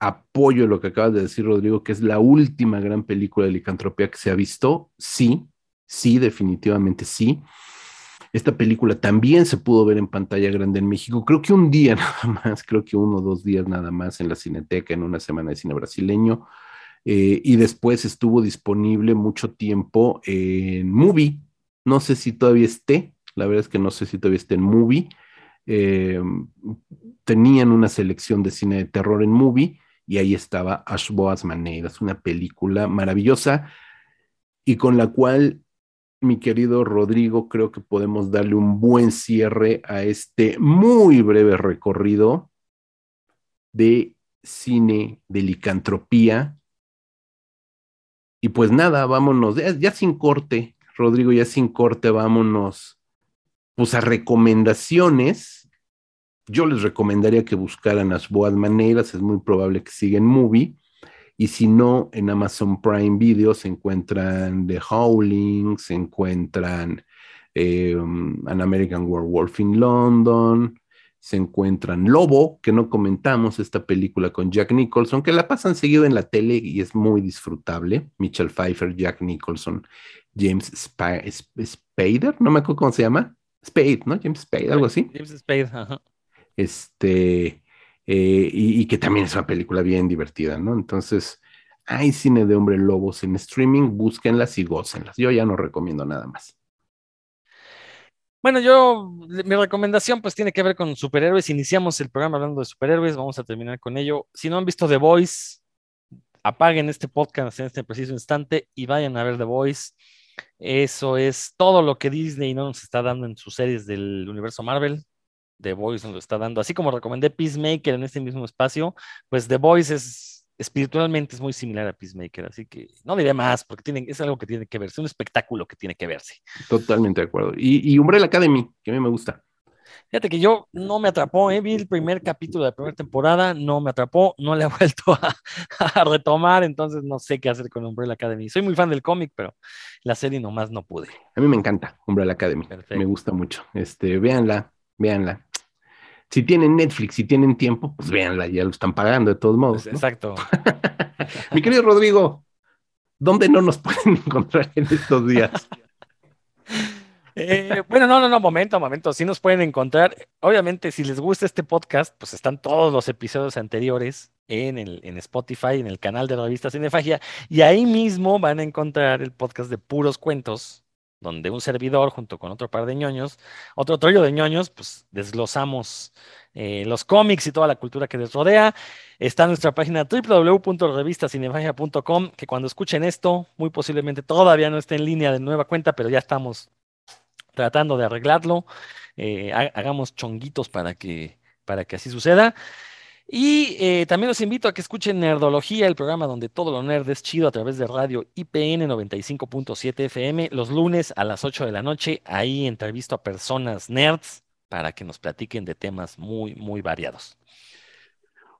apoyo lo que acabas de decir, Rodrigo, que es la última gran película de licantropía que se ha visto. Sí, sí, definitivamente sí. Esta película también se pudo ver en pantalla grande en México. Creo que un día nada más, creo que uno o dos días nada más en la Cineteca, en una semana de cine brasileño. Eh, y después estuvo disponible mucho tiempo en Movie. No sé si todavía esté, la verdad es que no sé si todavía esté en Movie. Eh, tenían una selección de cine de terror en movie y ahí estaba As Boas Maneiras, una película maravillosa y con la cual mi querido Rodrigo creo que podemos darle un buen cierre a este muy breve recorrido de cine de licantropía. Y pues nada, vámonos, ya, sin corte, Rodrigo, ya sin corte, vámonos pues a recomendaciones yo les recomendaría que buscaran las boas maneras, es muy probable que sigan Movie. Y si no, en Amazon Prime Video se encuentran The Howling, se encuentran eh, An American Werewolf in London, se encuentran Lobo, que no comentamos, esta película con Jack Nicholson, que la pasan seguido en la tele y es muy disfrutable. Mitchell Pfeiffer, Jack Nicholson, James Sp Spader, no me acuerdo cómo se llama. Spade, ¿no? James Spade, algo así. James Spade, ajá este, eh, y, y, que también es una película bien divertida, ¿no? Entonces, hay cine de hombre lobos en streaming, búsquenlas y gócenlas. Yo ya no recomiendo nada más. Bueno, yo, mi recomendación pues tiene que ver con superhéroes. Iniciamos el programa hablando de superhéroes, vamos a terminar con ello. Si no han visto The Voice, apaguen este podcast en este preciso instante y vayan a ver The Voice. Eso es todo lo que Disney no nos está dando en sus series del universo Marvel. The Voice nos lo está dando. Así como recomendé Peacemaker en este mismo espacio, pues The Voice es espiritualmente es muy similar a Peacemaker, así que no diré más porque es algo que tiene que verse, un espectáculo que tiene que verse. Totalmente de acuerdo. Y, y Umbrella Academy, que a mí me gusta. Fíjate que yo no me atrapó, ¿eh? vi el primer capítulo de la primera temporada, no me atrapó, no le he vuelto a, a, retomar, entonces no sé qué hacer con Umbrella Academy. Soy muy fan del cómic, pero la serie nomás no pude. A mí me encanta Umbrella Academy, Perfecto. me gusta mucho. Este, véanla, véanla. Si tienen Netflix, si tienen tiempo, pues véanla, ya lo están pagando de todos modos. ¿no? Exacto. Mi querido Rodrigo, ¿dónde no nos pueden encontrar en estos días? Eh, bueno, no, no, no, momento, momento. Sí nos pueden encontrar. Obviamente, si les gusta este podcast, pues están todos los episodios anteriores en, el, en Spotify, en el canal de la revista Cinefagia. Y ahí mismo van a encontrar el podcast de puros cuentos, donde un servidor, junto con otro par de ñoños, otro trollo de ñoños, pues desglosamos eh, los cómics y toda la cultura que les rodea. Está nuestra página www.revistacinefagia.com, que cuando escuchen esto, muy posiblemente todavía no esté en línea de nueva cuenta, pero ya estamos tratando de arreglarlo. Eh, ha- hagamos chonguitos para que, para que así suceda. Y eh, también los invito a que escuchen Nerdología, el programa donde todo lo nerd es chido a través de radio IPN 95.7 FM, los lunes a las 8 de la noche. Ahí entrevisto a personas nerds para que nos platiquen de temas muy, muy variados.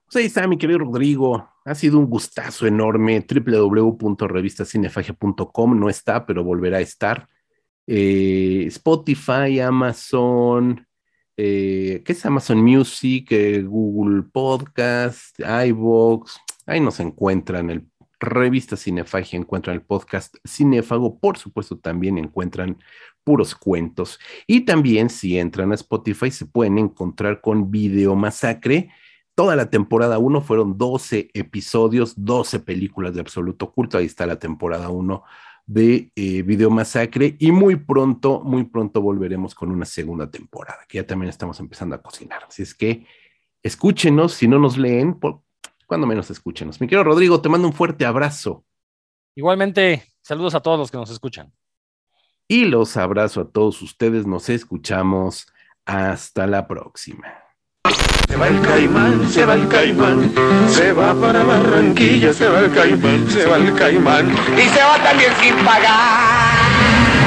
Pues ahí está, mi querido Rodrigo. Ha sido un gustazo enorme. www.revistacinefagia.com no está, pero volverá a estar. Eh, Spotify, Amazon, eh, ¿qué es Amazon Music? Eh, Google Podcast, iVoox. Ahí nos encuentran el Revista Cinefagia, encuentran el podcast Cinéfago. Por supuesto, también encuentran puros cuentos. Y también, si entran a Spotify, se pueden encontrar con Video Masacre toda la temporada 1 fueron 12 episodios, 12 películas de absoluto culto. Ahí está la temporada 1 de eh, Video Masacre. Y muy pronto, muy pronto volveremos con una segunda temporada, que ya también estamos empezando a cocinar. Así es que escúchenos, si no nos leen, por, cuando menos escúchenos. Mi querido Rodrigo, te mando un fuerte abrazo. Igualmente, saludos a todos los que nos escuchan. Y los abrazo a todos ustedes. Nos escuchamos. Hasta la próxima. Se va el caimán, se va el caimán, se va para Barranquilla, se va el caimán, se va el caimán. Y se va también sin pagar.